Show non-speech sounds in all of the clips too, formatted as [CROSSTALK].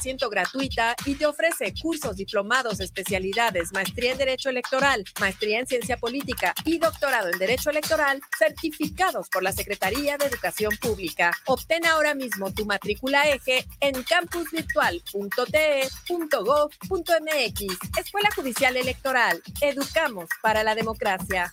100% gratuita y te ofrece cursos, diplomados, especialidades, maestría en Derecho Electoral, maestría en Ciencia Política y doctorado en Derecho Electoral certificados por la Secretaría de Educación Pública. Obtén ahora mismo tu matrícula eje en campusvirtual.te.gov.mx. Escuela Judicial Electoral. Educamos para la democracia.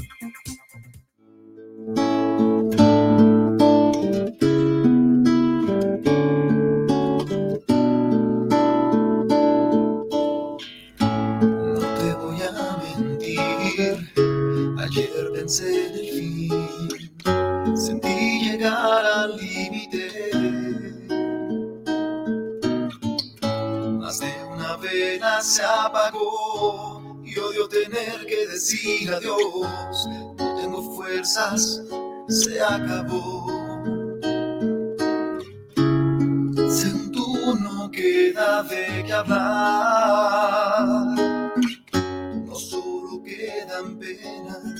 Pensé en el fin, sentí llegar al límite. Más de una vela se apagó y odio tener que decir adiós. No tengo fuerzas, se acabó. Según tú no queda de qué hablar. No solo quedan penas,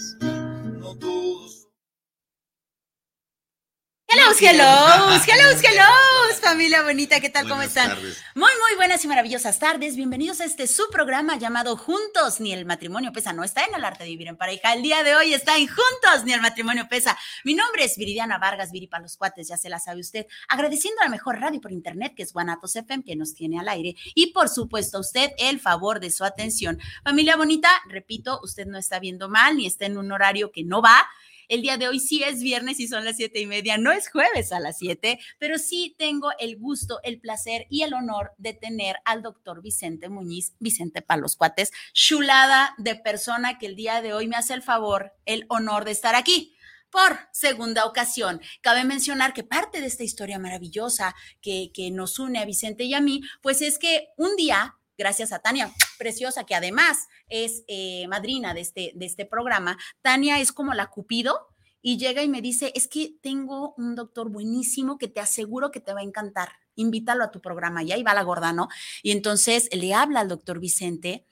Hello, hello, [LAUGHS] hello, hello, familia bonita, ¿qué tal? ¿Cómo están? tardes. Muy, muy buenas y maravillosas tardes. Bienvenidos a este su programa llamado Juntos ni el matrimonio pesa. No está en el arte de vivir en pareja. El día de hoy está en Juntos ni el matrimonio pesa. Mi nombre es Viridiana Vargas, Viri para los cuates, ya se la sabe usted. Agradeciendo a la mejor radio por internet, que es Guanatos FM, que nos tiene al aire. Y por supuesto, a usted el favor de su atención. Familia bonita, repito, usted no está viendo mal ni está en un horario que no va. El día de hoy sí es viernes y son las siete y media, no es jueves a las siete, pero sí tengo el gusto, el placer y el honor de tener al doctor Vicente Muñiz, Vicente Palos Cuates, chulada de persona que el día de hoy me hace el favor, el honor de estar aquí. Por segunda ocasión, cabe mencionar que parte de esta historia maravillosa que, que nos une a Vicente y a mí, pues es que un día gracias a Tania, preciosa, que además es eh, madrina de este, de este programa. Tania es como la Cupido y llega y me dice, es que tengo un doctor buenísimo que te aseguro que te va a encantar. Invítalo a tu programa. Y ahí va la gorda, ¿no? Y entonces le habla al doctor Vicente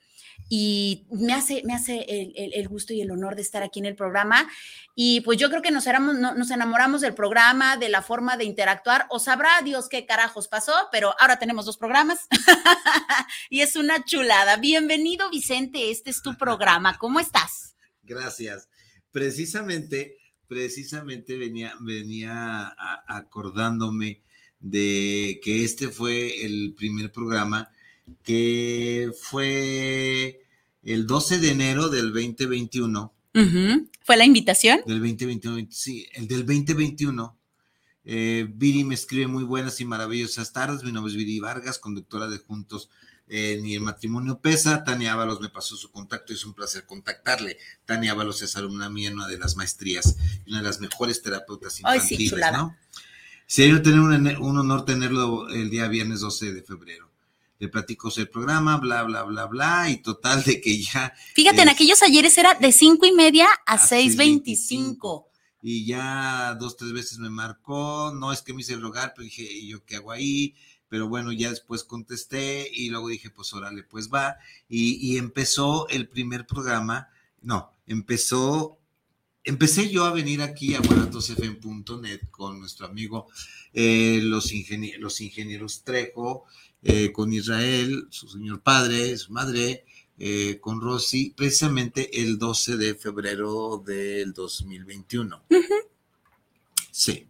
y me hace, me hace el, el- gusto y el honor de estar aquí en el programa. Y pues yo creo que nos, no- nos enamoramos del programa, de la forma de interactuar, o sabrá Dios qué carajos pasó, pero ahora tenemos dos programas [LAUGHS] y es una chulada. Bienvenido Vicente, este es tu programa. ¿Cómo estás? Gracias. Precisamente, precisamente venía, venía acordándome de que este fue el primer programa que fue el 12 de enero del 2021, Ujú. ¿Fue la invitación? del 2021, sí, el del 2021. Eh, Viri me escribe muy buenas y maravillosas tardes. Mi nombre es Viri Vargas, conductora de Juntos eh, Ni el Matrimonio Pesa. Tania Ábalos me pasó su contacto y es un placer contactarle. Tania Ábalos es alumna mía en una de las maestrías y una de las mejores terapeutas Ay, sí, infantiles. ¿no? Sería tener un, un honor tenerlo el día viernes 12 de febrero. Le platico el programa, bla, bla, bla, bla, y total de que ya Fíjate, en aquellos ayeres era de cinco y media a A 6.25. y ya dos, tres veces me marcó, no es que me hice el rogar, pero dije, ¿y yo qué hago ahí? Pero bueno, ya después contesté y luego dije, pues órale, pues va. Y, y empezó el primer programa, no, empezó, empecé yo a venir aquí a guanatosfm.net con nuestro amigo, eh, los, ingenie- los ingenieros Trejo, eh, con Israel, su señor padre, su madre, eh, con Rosy, precisamente el 12 de febrero del 2021. Sí,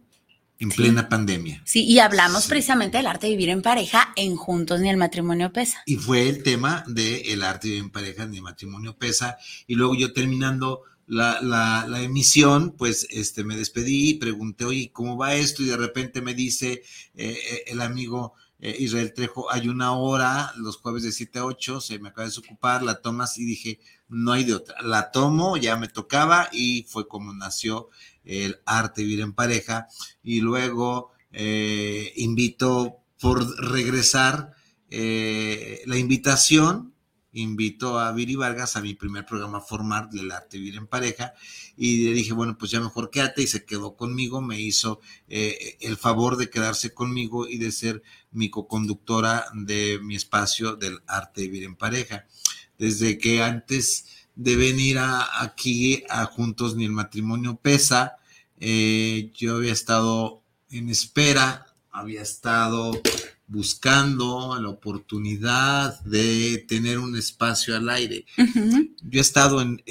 en Sí. plena pandemia. Sí, y hablamos Sí. precisamente del arte de vivir en pareja en Juntos ni el matrimonio pesa. Y fue el tema de el arte de vivir en pareja, ni matrimonio pesa. Y luego yo terminando la, la- la emisión, pues este, me despedí y pregunté, oye, ¿cómo va esto? Y de repente me dice eh, el amigo, eh, Israel Trejo, hay una hora, los jueves de 7 a 8, se me acaba de desocupar, la tomas y dije, no hay de otra. La tomo, ya me tocaba y fue como nació el arte vivir en pareja. Y luego eh, invito por regresar eh, la invitación invitó a Viri Vargas a mi primer programa formal del arte vivir en pareja y le dije, bueno, pues ya mejor quédate y se quedó conmigo, me hizo eh, el favor de quedarse conmigo y de ser mi co-conductora de mi espacio del arte vivir en pareja. Desde que antes de venir aquí a Juntos ni el matrimonio pesa, eh, yo había estado en espera, había estado buscando la oportunidad de tener un espacio al aire. Yo he estado en,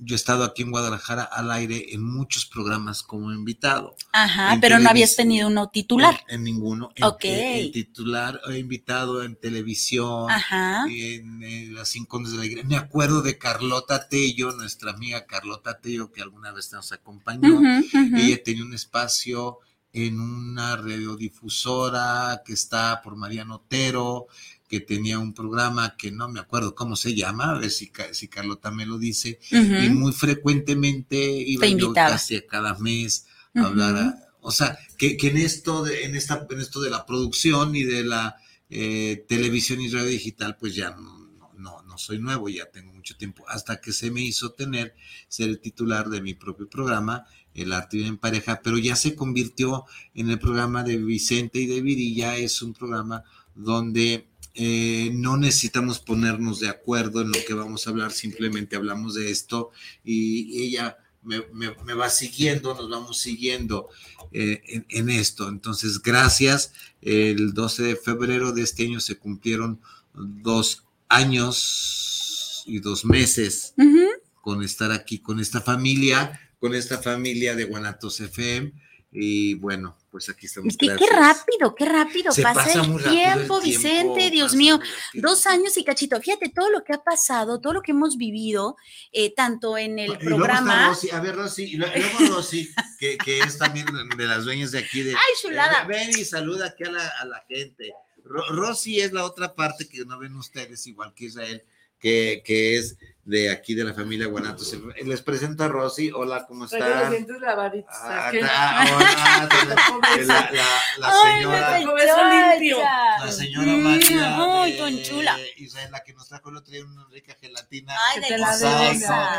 yo he estado aquí en Guadalajara al aire en muchos programas como invitado. Ajá, pero no habías tenido uno titular. En, ninguno. Ok. En, titular he invitado en televisión, Ajá. en, las cinco de la iglesia. Me acuerdo de Carlota Tello, nuestra amiga Carlota Tello, que alguna vez nos acompañó. Ella tenía un espacio en una radiodifusora que está por Mariano Otero, que tenía un programa que no me acuerdo cómo se llama, a ver si, si Carlota me lo dice, y muy frecuentemente iba yo casi cada mes a hablar, o sea, que, que, en esto de, en esta, en esto de la producción y de la eh, televisión y radio digital, pues ya no, no, no soy nuevo, ya tengo mucho tiempo, hasta que se me hizo tener, ser el titular de mi propio programa, el arte en pareja, pero ya se convirtió en el programa de Vicente y de Viri, ya es un programa donde eh, no necesitamos ponernos de acuerdo en lo que vamos a hablar, simplemente hablamos de esto y ella me, va siguiendo, nos vamos siguiendo eh, en, en, esto. Entonces, gracias. El 12 de febrero de este año se cumplieron dos años y dos meses con estar aquí con esta familia con esta familia de Guanatos FM. Y bueno, pues aquí estamos. qué rápido, qué rápido pasa, el, tiempo, Vicente, Dios mío. Dos años y cachito. Fíjate todo lo que ha pasado, todo lo que hemos vivido, eh, tanto en el programa. a ver, Rosy, y luego Rosy, que, que, es también de las dueñas de aquí. De, ¡Ay, chulada! Eh, ven y saluda aquí a la, a la gente. Rosy es la otra parte que no ven ustedes, igual que Israel, que, que es de aquí de la familia Guanatos. Les presento a Rosy. Hola, ¿cómo están? Ah, ah, hola, [LAUGHS] la, la, señora. La señora María. Muy de, chula. Israel, la que nos trajo el otro día una rica gelatina. Ay, de la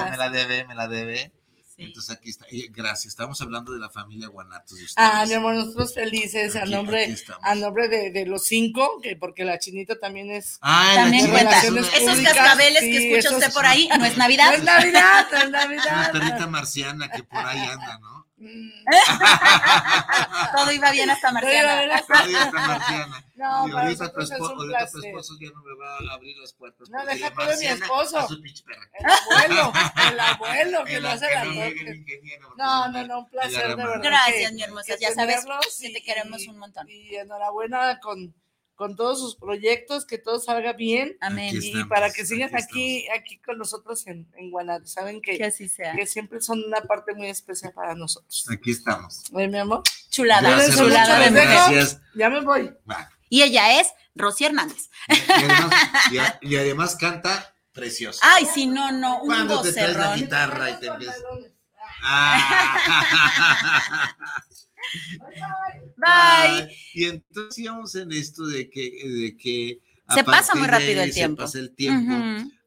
que me la debe, me la debe. Entonces aquí está. Gracias. Estamos hablando de la familia Guanatos. ah, mi amor, nosotros felices a nombre, a nombre de, de, los cinco, que porque la chinita también es. Ah, también cuenta. Esos cascabeles que escucha usted por ahí, no es [LAUGHS] Navidad. No es Navidad, no es Navidad. Una perrita marciana que por ahí anda, ¿no? [LAUGHS] Todo iba bien hasta Marciana. Todo iba hasta Marciana. No, y ahorita, tu esposo, ahorita tu esposo ya no me va a abrir las puertas. No, deja de mi esposo. El abuelo, el [LAUGHS] abuelo que lo hace la noche. No, no, no, un placer, de verdad. Gracias, mi hermosa. Ya sabes que te queremos un montón. Y enhorabuena con con todos sus proyectos, que todo salga bien. Amén. y para que sigas aquí, aquí, con nosotros en, en Guanajuato. Saben que, que, así sea. que siempre son una parte muy especial para nosotros. Aquí estamos. ¿Eh, mi amor? Chulada, Gracias, chulada. de gracias. Ya me voy. Va. Y ella es Rosy Hernández. Y además, y, y además canta precioso. Ay, sí, no, no, un Cuando te traes la guitarra y te empiezas. Ah. [LAUGHS] Bye. y entonces íbamos en esto de que, de que se pasa muy rápido el tiempo. Se pasa el tiempo.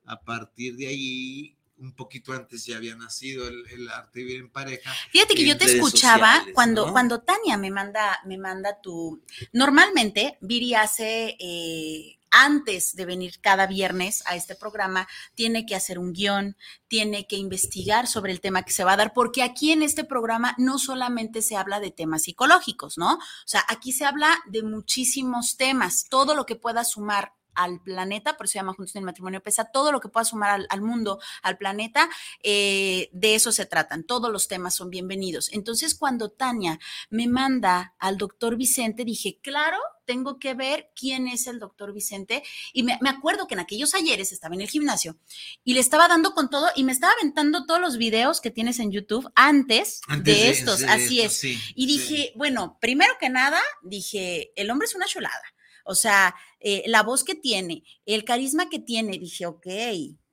A partir de ahí, un poquito antes ya había nacido el, arte de vivir en pareja. Fíjate que yo te escuchaba cuando, cuando Tania me manda, me manda tu. Normalmente, Viri hace eh, antes de venir cada viernes a este programa, tiene que hacer un guion, tiene que investigar sobre el tema que se va a dar, porque aquí en este programa no solamente se habla de temas psicológicos, ¿no? O sea, aquí se habla de muchísimos temas, todo lo que pueda sumar al planeta, por eso se llama Juntos en el Matrimonio Pesa, todo lo que pueda sumar al, mundo, al planeta, eh, de eso se tratan, todos los temas son bienvenidos. Entonces, cuando Tania me manda al doctor Vicente, dije, claro, tengo que ver quién es el doctor Vicente. Y me, acuerdo que en aquellos ayeres estaba en el gimnasio y le estaba dando con todo y me estaba aventando todos los videos que tienes en YouTube antes, de estos, así es. y dije, bueno, primero que nada, dije, el hombre es una chulada O sea, eh, la voz que tiene, el carisma que tiene, dije, ok,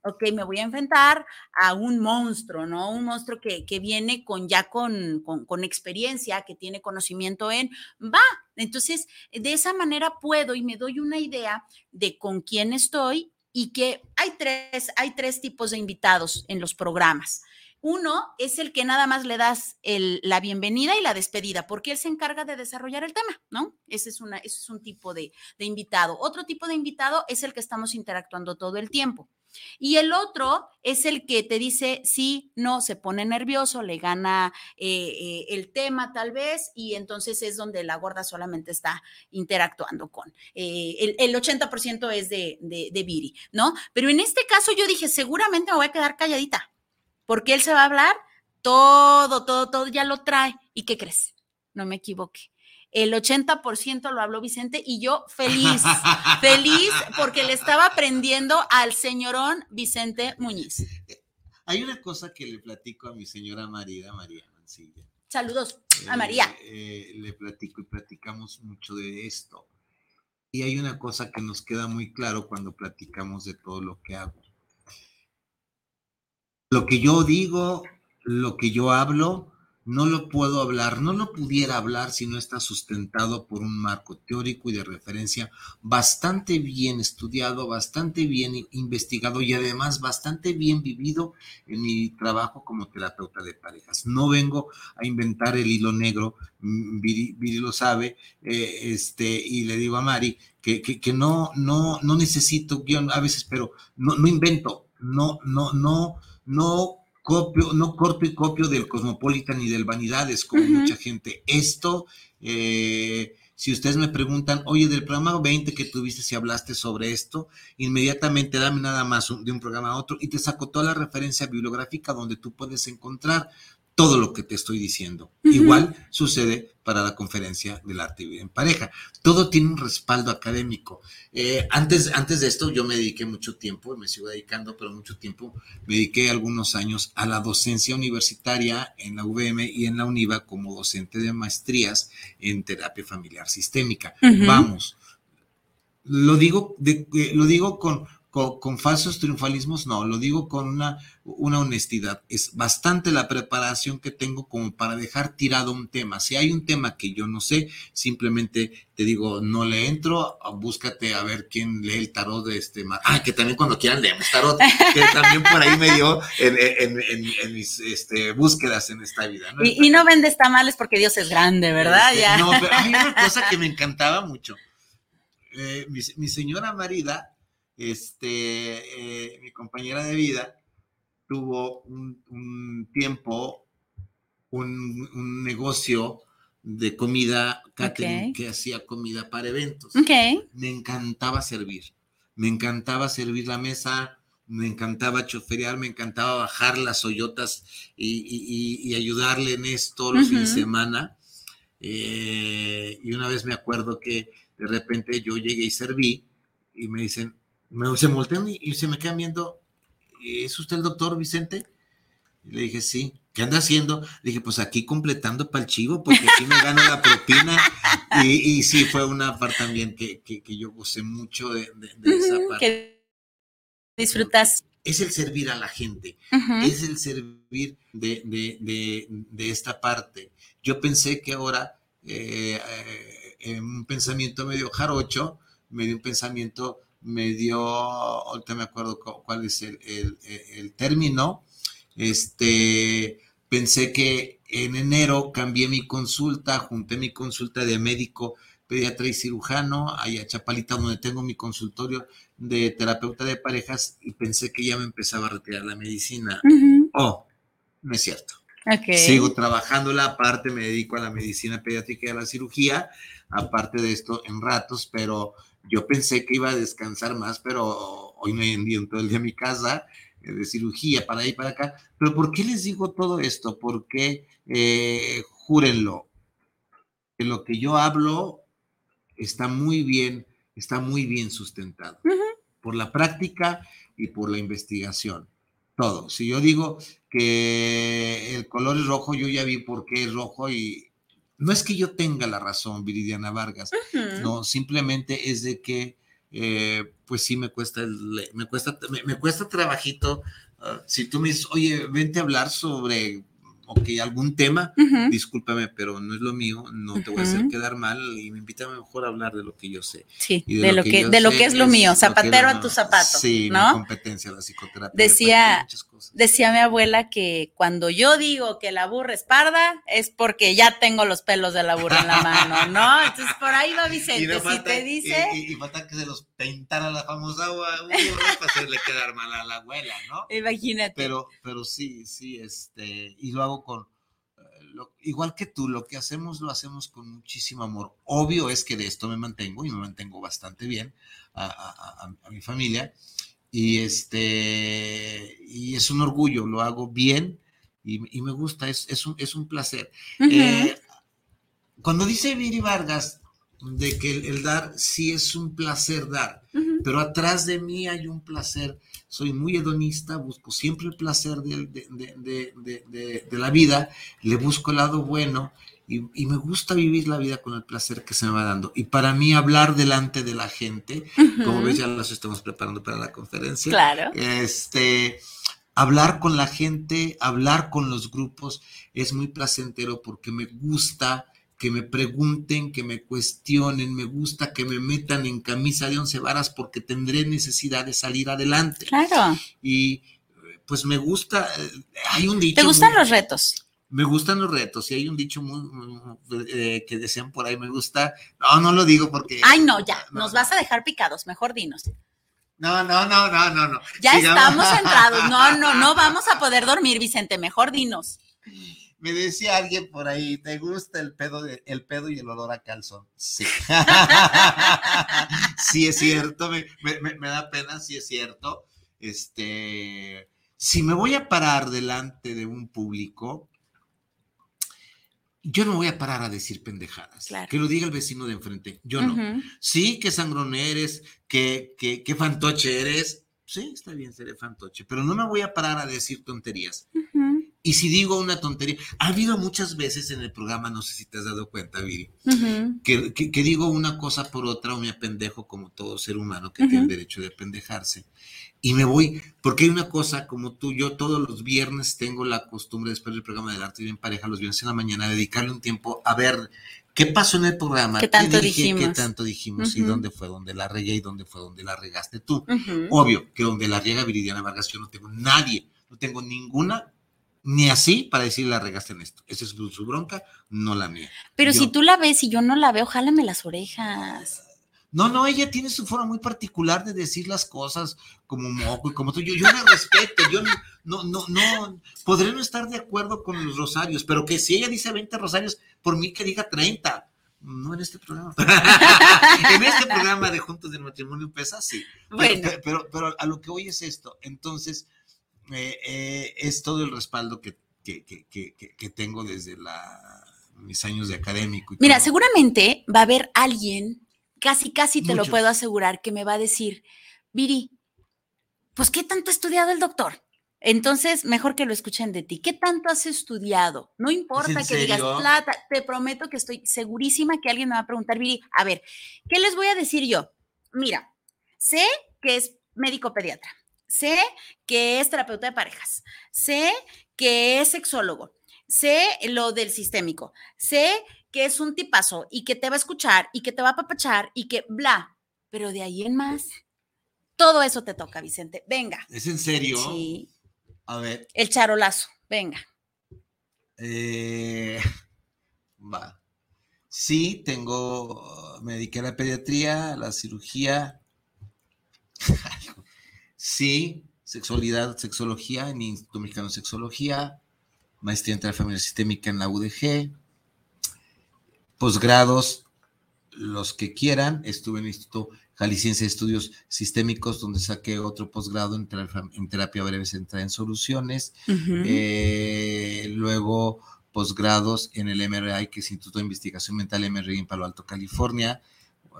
ok, me voy a enfrentar a un monstruo, ¿no? Un monstruo que, viene con ya con, con, experiencia, que tiene conocimiento en, va. Entonces, de esa manera puedo y me doy una idea de con quién estoy y que hay tres, hay tres tipos de invitados en los programas. Uno es el que nada más le das la bienvenida y la despedida, porque él se encarga de desarrollar el tema, ¿no? Ese es, una, ese es un tipo de, de invitado. Otro tipo de invitado es el que estamos interactuando todo el tiempo. Y el otro es el que te dice sí, no, se pone nervioso, le gana eh, eh, el tema tal vez, y entonces es donde la gorda solamente está interactuando con. Eh, el, 80% es de, de, de Viri, ¿no? Pero en este caso yo dije, seguramente me voy a quedar calladita, porque él se va a hablar todo, todo, todo, ya lo trae. ¿Y qué crees? No me equivoqué el 80% lo habló Vicente y yo feliz, [LAUGHS] feliz porque le estaba aprendiendo al señorón Vicente Muñiz. Hay una cosa que le platico a mi señora María, María Mancilla. Saludos a María. Eh, le platico y platicamos mucho de esto. Y hay una cosa que nos queda muy claro cuando platicamos de todo lo que hago. Lo que yo digo, lo que yo hablo, no lo puedo hablar, no lo pudiera hablar si no está sustentado por un marco teórico y de referencia bastante bien estudiado, bastante bien investigado y además bastante bien vivido en mi trabajo como terapeuta de parejas. No vengo a inventar el hilo negro, mm, Viri, lo sabe, eh, este, y le digo a Mari que, que, no, no, no necesito guion a veces, pero no, no invento, no, no, no, no copio, no corto y copio del Cosmopolitan y del Vanidades, como mucha gente. Esto, eh, si ustedes me preguntan, oye, del programa 20 que tuviste, si hablaste sobre esto, inmediatamente dame nada más de un programa a otro y te saco toda la referencia bibliográfica donde tú puedes encontrar todo lo que te estoy diciendo. Igual sucede para la conferencia del arte y en pareja. Todo tiene un respaldo académico. Eh, antes, antes de esto yo me dediqué mucho tiempo, me sigo dedicando, pero mucho tiempo, me dediqué algunos años a la docencia universitaria en la UVM y en la UNIVA como docente de maestrías en terapia familiar sistémica. Vamos, lo digo, de, lo digo con, con, falsos triunfalismos, no, lo digo con una, una honestidad. Es bastante la preparación que tengo como para dejar tirado un tema. Si hay un tema que yo no sé, simplemente te digo, no le entro, búscate a ver quién lee el tarot de este. Ah, que también cuando quieran leemos tarot, [LAUGHS] que también por ahí me dio en, mis este, búsquedas en esta vida. Y, no vendes tamales porque Dios es grande, ¿verdad? Este, no, pero hay una [LAUGHS] cosa que me encantaba mucho. Eh, mi, mi señora marida este, eh, mi compañera de vida tuvo un, tiempo, un, negocio de comida, catering, que hacía comida para eventos. Me encantaba servir, me encantaba servir la mesa, me encantaba choferear, me encantaba bajar las hoyotas y, ayudarle en esto los fines de semana. Eh, y una vez me acuerdo que de repente yo llegué y serví y me dicen, me, se voltean y, se me quedan viendo, ¿es usted el doctor Vicente? Y le dije, sí. ¿Qué anda haciendo? Le dije, pues aquí completando para el chivo, porque aquí me gano la propina. Y, y, sí, fue una parte también que, que, yo gocé mucho de, esa parte. Que disfrutas. Es el servir a la gente, es el servir de, de, esta parte. Yo pensé que ahora, eh, eh, en un pensamiento medio jarocho, me dio un pensamiento me dio, ahorita me acuerdo cuál es el, término, este, pensé que en enero cambié mi consulta, junté mi consulta de médico, pediatra y cirujano, allá a Chapalita, donde tengo mi consultorio de terapeuta de parejas, y pensé que ya me empezaba a retirar la medicina. Oh, no es cierto. Sigo trabajando la parte, me dedico a la medicina pediátrica y a la cirugía, aparte de esto en ratos, pero yo pensé que iba a descansar más, pero hoy me he todo el día a mi casa eh, de cirugía para ahí para acá. Pero ¿por qué les digo todo esto? Porque eh, júrenlo, que lo que yo hablo está muy bien, está muy bien sustentado por la práctica y por la investigación. Todo. Si yo digo que el color es rojo, yo ya vi por qué es rojo y no es que yo tenga la razón, Viridiana Vargas, no, simplemente es de que, eh, pues sí me cuesta, me cuesta, me, cuesta trabajito. Ah, si tú me dices, oye, vente a hablar sobre ok, algún tema, discúlpame, pero no es lo mío, no te voy a hacer quedar mal y me invita mejor a hablar de lo que yo sé. Sí, de, lo, que, de lo que es lo mío, zapatero a tus zapatos. Sí, ¿no? mi competencia, la psicoterapia. Decía, decía mi abuela que cuando yo digo que la burra es parda, es porque ya tengo los pelos de la burra en la mano, ¿no? Entonces por ahí va [LAUGHS] Vicente, si te dice... Y, falta que se los pintara la famosa agua, para hacerle quedar mal a la abuela, ¿no? Imagínate. Pero, pero sí, sí, este, y lo hago con, eh, igual que tú, lo que hacemos lo hacemos con muchísimo amor. Obvio es que de esto me mantengo y me mantengo bastante bien a, mi familia. Y, este, y es un orgullo, lo hago bien y, me gusta, es, es, un, es un placer. Eh, cuando dice Viri Vargas de que el, dar sí es un placer dar, pero atrás de mí hay un placer soy muy hedonista, busco siempre el placer de, de, la vida, le busco el lado bueno y, me gusta vivir la vida con el placer que se me va dando. Y para mí hablar delante de la gente, como ves ya nos estamos preparando para la conferencia, claro. este, hablar con la gente, hablar con los grupos es muy placentero porque me gusta que me pregunten, que me cuestionen, me gusta que me metan en camisa de once varas porque tendré necesidad de salir adelante. Claro. Y pues me gusta, eh, hay un dicho. ¿Te gustan los retos? Me gustan los retos y hay un dicho muy, eh, que decían por ahí, me gusta, no, no lo digo porque... Ay, no, ya, nos vas a dejar picados, mejor dinos. No, no, no, no, no, no. Ya estamos entrados, no, no, no [LAUGHS] vamos a poder dormir, Vicente, mejor dinos. Me decía alguien por ahí, ¿te gusta el pedo, el pedo y el olor a calzón? Sí. [LAUGHS] sí es cierto, me, da pena, sí es cierto. Este, si me voy a parar delante de un público, yo no voy a parar a decir pendejadas. Que lo diga el vecino de enfrente. Yo no. Sí, que sangrón eres, que, que, fantoche eres. Sí, está bien, seré fantoche, pero no me voy a parar a decir tonterías. Y si digo una tontería, ha habido muchas veces en el programa, no sé si te has dado cuenta, Viri, que, digo una cosa por otra o me apendejo como todo ser humano que tiene derecho de apendejarse. Y me voy, porque hay una cosa, como tú, yo todos los viernes tengo la costumbre, después del programa del arte y en pareja, los viernes en la mañana, dedicarle un tiempo a ver qué pasó en el programa, qué tanto dijimos, qué tanto dijimos y dónde fue donde la regué y dónde fue donde la regaste tú. Obvio que donde la riega Viridiana Vargas, yo no tengo nadie, no tengo ninguna ni así para decir la regaste en esto. Esa es su, bronca, no la mía. Pero si tú la ves y yo no la veo, jálame las orejas. No, no, ella tiene su forma muy particular de decir las cosas como moco y como tú. Yo, yo la respeto, yo no, no, no, podré no estar de acuerdo con los rosarios, pero que si ella dice 20 rosarios, por mí que diga 30. No en este programa. [LAUGHS] en este programa de Juntos del Matrimonio pesa, sí. pero, pero a lo que hoy es esto. Entonces, eh, eh, es todo el respaldo que, tengo desde mis años de académico. Mira, seguramente va a haber alguien, casi, casi te lo puedo asegurar, que me va a decir, Viri, pues ¿qué tanto ha estudiado el doctor? Entonces, mejor que lo escuchen de ti. ¿Qué tanto has estudiado? No importa que digas plata, te prometo que estoy segurísima que alguien me va a preguntar, Viri, a ver, ¿qué les voy a decir yo? Mira, sé que es médico pediatra, Sé que es terapeuta de parejas, sé que es sexólogo, sé lo del sistémico, sé que es un tipazo y que te va a escuchar y que te va a papachar y que bla, pero de ahí en más, todo eso te toca, Vicente. Venga. ¿Es en serio? Sí. A ver. El charolazo, venga. Eh, va. Sí, tengo, me dediqué a la pediatría, a la cirugía. [LAUGHS] Sí, sexualidad, sexología en Instituto Mexicano de Sexología, maestría en terapia sistémica en la UDG, posgrados, los que quieran. Estuve en el Instituto Jalisciense de Estudios Sistémicos, donde saqué otro posgrado en, terapia, breve centrada en soluciones. Eh, luego, posgrados en el MRI, que es Instituto de Investigación Mental MRI en Palo Alto, California.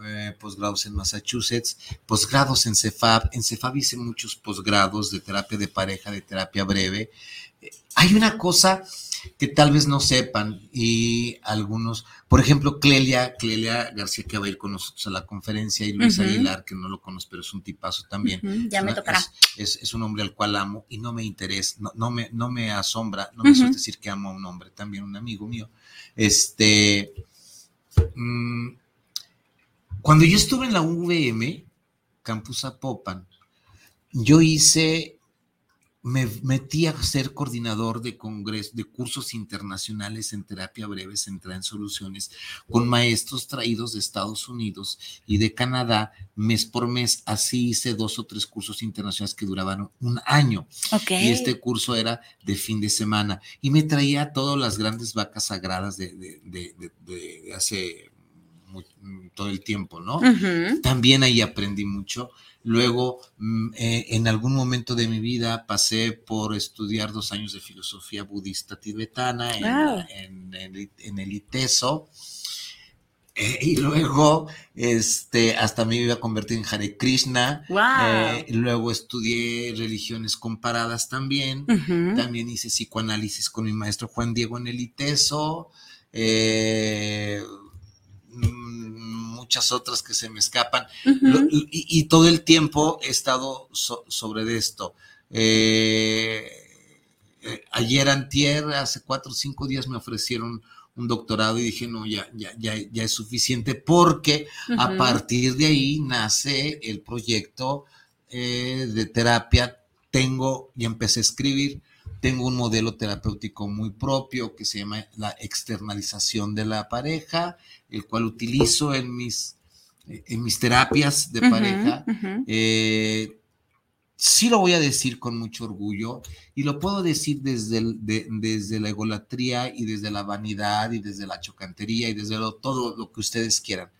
Eh, posgrados en Massachusetts, posgrados en CEFAB. En CEFAB hice muchos posgrados de terapia de pareja, de terapia breve. hay una cosa que tal vez no sepan y algunos, por ejemplo, Clelia, Clelia García que va a ir con nosotros a la conferencia y Luis Aguilar, que no lo conozco, pero es un tipazo también. Ya me tocará. Es, un hombre al cual amo y no me interesa, no, me, no me asombra, no me suele decir que amo a un hombre, también un amigo mío. Este, mm, cuando yo estuve en la UVM, Campus Apopan, yo hice me metí a ser coordinador de congresos, de cursos internacionales en terapia breve centrada en soluciones con maestros traídos de Estados Unidos y de Canadá mes por mes. Así hice dos o tres cursos internacionales que duraban un año. Y este curso era de fin de semana. Y me traía todas las grandes vacas sagradas de, hace todo el tiempo, ¿no? También ahí aprendí mucho. Luego, mm, eh, en algún momento de mi vida pasé por estudiar dos años de filosofía budista tibetana en, el, ITESO. Eh, y luego, este, hasta me iba a convertir en Hare Krishna. Eh, luego estudié religiones comparadas también. También hice psicoanálisis con mi maestro Juan Diego en el ITESO. Mm, muchas otras que se me escapan, y, todo el tiempo he estado sobre esto. Eh, eh, ayer antier, hace cuatro o cinco días me ofrecieron un doctorado y dije, no, ya, ya, ya, ya es suficiente porque a partir de ahí nace el proyecto eh, de terapia. Tengo, y empecé a escribir, tengo un modelo terapéutico muy propio que se llama la externalización de la pareja, el cual utilizo en mis, en mis terapias de pareja. Eh, sí lo voy a decir con mucho orgullo y lo puedo decir desde, desde la egolatría y desde la vanidad y desde la chocantería y desde todo lo que ustedes quieran.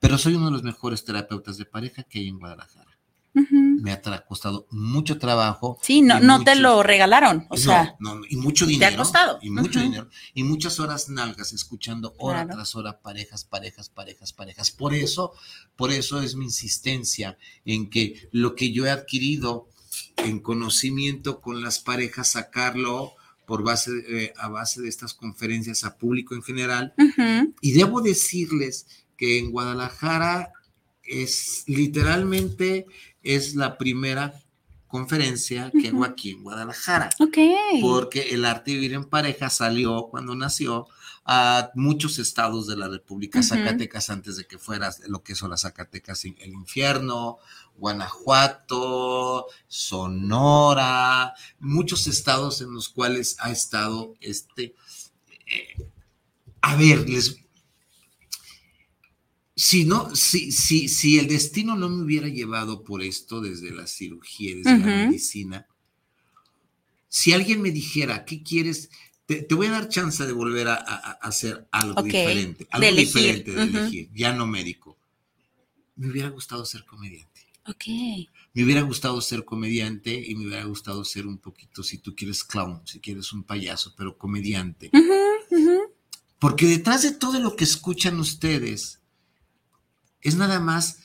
Pero soy uno de los mejores terapeutas de pareja que hay en Guadalajara me ha costado mucho trabajo. Sí, no, no te lo regalaron, o sea. y mucho dinero. Te ha costado. Y mucho dinero. Y muchas horas nalgas escuchando hora tras hora parejas, parejas, parejas, parejas. Por eso, por eso es mi insistencia en que lo que yo he adquirido en conocimiento con las parejas, sacarlo por base, eh, a base de estas conferencias a público en general. Y debo decirles que en Guadalajara es literalmente es la primera conferencia que hago aquí en Guadalajara. Ok. Porque el arte de vivir en pareja salió cuando nació a muchos estados de la República Zacatecas antes de que fuera lo que son las Zacatecas el infierno, Guanajuato, Sonora, muchos estados en los cuales ha estado este. Eh, a ver, les, si no, si, si, si el destino no me hubiera llevado por esto desde la cirugía, desde la medicina, si alguien me dijera, ¿qué quieres? Te, voy a dar chance de volver a, hacer algo diferente, algo diferente de elegir, ya no médico. Me hubiera gustado ser comediante. Ok. Me hubiera gustado ser comediante y me hubiera gustado ser un poquito, si tú quieres clown, si quieres un payaso, pero comediante. Porque detrás de todo lo que escuchan ustedes, es nada más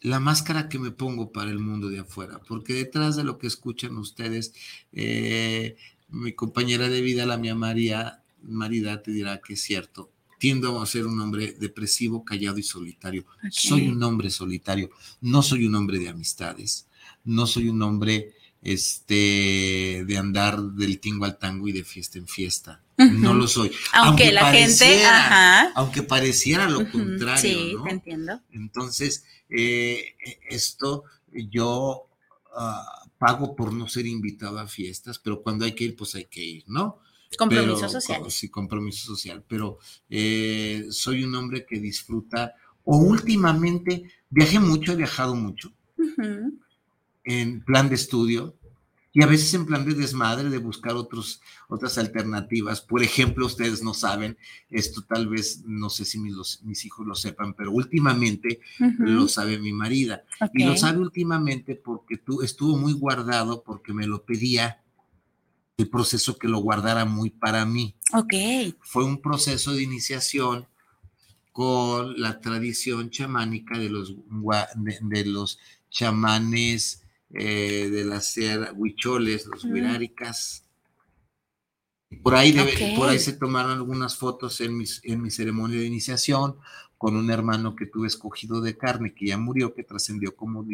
la máscara que me pongo para el mundo de afuera, porque detrás de lo que escuchan ustedes, eh, mi compañera de vida, la mía María, Marida, te dirá que es cierto. Tiendo a ser un hombre depresivo, callado y solitario. Soy un hombre solitario, no soy un hombre de amistades, no soy un hombre este, de andar del tingo al tango y de fiesta en fiesta. No lo soy. Aunque, la gente, aunque pareciera lo contrario. Sí, te entiendo. Entonces, eh, esto yo ah, pago por no ser invitado a fiestas, pero cuando hay que ir, pues hay que ir, ¿no? Compromiso social. Sí, compromiso social, pero eh, soy un hombre que disfruta, o últimamente viajé mucho, he viajado mucho, en plan de estudio, y a veces en plan de desmadre, de buscar otros, otras alternativas. Por ejemplo, ustedes no saben, esto tal vez, no sé si mis, mis hijos lo sepan, pero últimamente lo sabe mi marida. Y lo sabe últimamente porque tú, estuvo muy guardado, porque me lo pedía el proceso que lo guardara muy para mí. Ok. Fue un proceso de iniciación con la tradición chamánica de los, de los chamanes eh, de las huicholes, los huiráricas, Por ahí, por ahí se tomaron algunas fotos en, mis, en mi ceremonia de iniciación con un hermano que tuve escogido de carne, que ya murió, que trascendió como,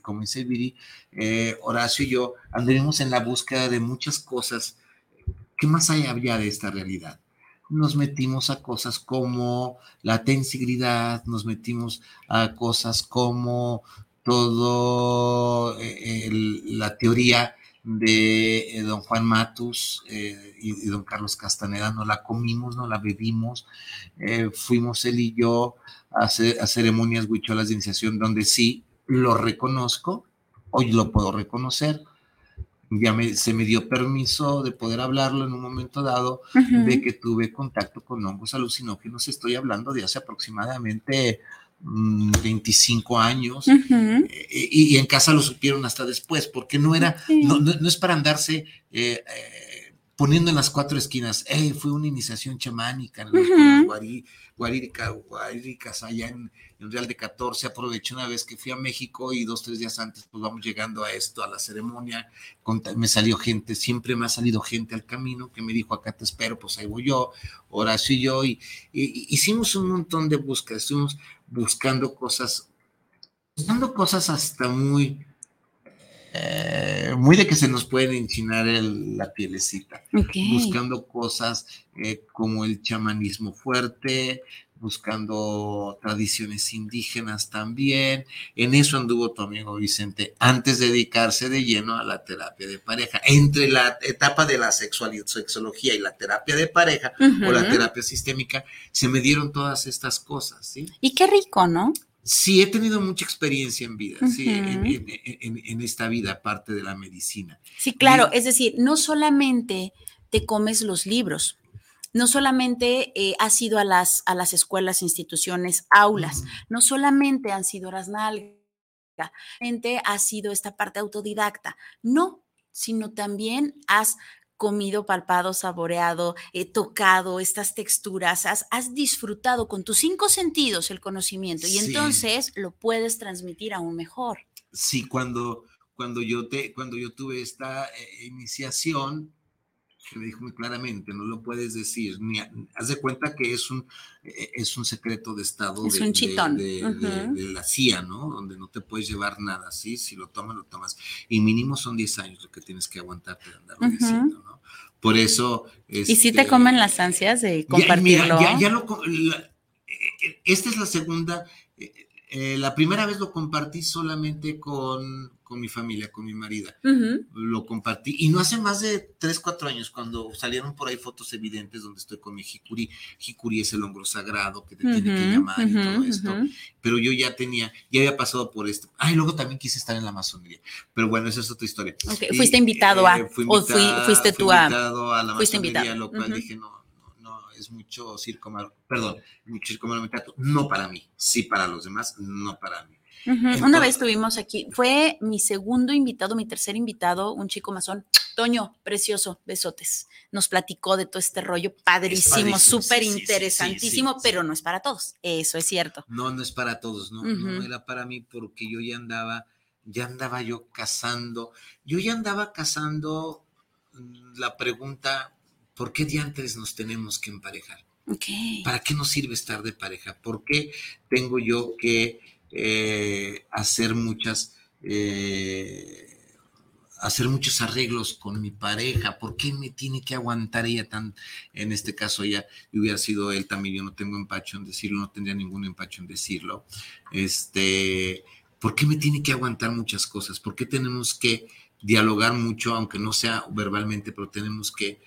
como dice Viri. Eh, Horacio y yo anduvimos en la búsqueda de muchas cosas. ¿Qué más hay había de esta realidad? Nos metimos a cosas como la tensigridad, nos metimos a cosas como todo eh, la teoría de eh, don Juan Matus eh, y, don Carlos Castaneda, no la comimos, no la bebimos, eh, fuimos él y yo a ceremonias huicholas de iniciación donde sí lo reconozco, hoy lo puedo reconocer, ya me, se me dio permiso de poder hablarlo en un momento dado, de que tuve contacto con hongos alucinógenos, estoy hablando de hace aproximadamente 25 mm, años eh, y, en casa lo supieron hasta después, porque no era, no, no, es para andarse eh, eh, poniendo en las cuatro esquinas, fue una iniciación chamánica en los guaríricas allá en, Real de 14, aproveché una vez que fui a México y dos, tres días antes, pues vamos llegando a esto, a la ceremonia, me salió gente, siempre me ha salido gente al camino que me dijo, acá te espero, pues ahí voy yo, Horacio y yo, y, hicimos un montón de búsquedas, estuvimos buscando cosas, buscando cosas hasta muy, eh, muy de que se nos pueden enchinar la pielecita, buscando cosas eh, como el chamanismo fuerte, buscando tradiciones indígenas también. En eso anduvo tu amigo Vicente antes de dedicarse de lleno a la terapia de pareja. Entre la etapa de la sexualidad, sexología y la terapia de pareja o la terapia sistémica, se me dieron todas estas cosas. ¿sí? Y qué rico, ¿no? Sí, he tenido mucha experiencia en vida, sí, en, esta vida, aparte de la medicina. Sí, claro, es decir, no solamente te comes los libros, no solamente eh, has ido a las, a las escuelas, instituciones, aulas, no solamente han sido horas nalgas, solamente ha sido esta parte autodidacta, no, sino también has comido, palpado, saboreado, eh, tocado estas texturas, has, has, disfrutado con tus cinco sentidos el conocimiento y entonces lo puedes transmitir aún mejor. Sí, cuando, cuando, yo, te, cuando yo tuve esta eh, iniciación, me dijo muy claramente, no lo puedes decir, ni haz de cuenta que es un, e, es un secreto de Estado de, un de, la CIA, ¿no? Donde no te puedes llevar nada, ¿sí? Si lo tomas, lo tomas. Y mínimo son 10 años lo que tienes que aguantarte de andarlo diciendo, ¿no? Por eso... ¿Y si te este, comen las ansias de compartirlo? Ya, ya, lo... E, e, esta es la segunda... Eh, la primera vez lo compartí solamente con, con mi familia, con mi marida. Lo compartí. Y no hace más de 3, 4 años, cuando salieron por ahí fotos evidentes donde estoy con mi jicuri. Jicuri es el hombro sagrado que te tiene que llamar y todo esto. Pero yo ya tenía, ya había pasado por esto. Ay, luego también quise estar en la Amazonia. Pero bueno, esa es otra historia. fuiste invitado a. Eh, o fuiste tú a. a la fuiste invitado. lo cual dije, no, es mucho circo, perdón, mucho circo no para mí, sí para los demás, no para mí. Una vez tuvimos aquí, fue mi segundo invitado, mi tercer invitado, un chico masón, Toño, precioso, besotes. Nos platicó de todo este rollo padrísimo, súper interesantísimo, pero no es para todos, eso es cierto. No, no es para todos, no, no era para mí porque yo ya andaba, ya andaba yo cazando, yo ya andaba cazando mm, la pregunta, ¿por qué diantres nos tenemos que emparejar? ¿Para qué nos sirve estar de pareja? ¿Por qué tengo yo que eh, hacer muchas, eh, hacer muchos arreglos con mi pareja? ¿Por qué me tiene que aguantar ella tan, en este caso ella hubiera sido él también, yo no tengo empacho en decirlo, no tendría ningún empacho en decirlo. Este, ¿por qué me tiene que aguantar muchas cosas? ¿Por qué tenemos que dialogar mucho, aunque no sea verbalmente, pero tenemos que...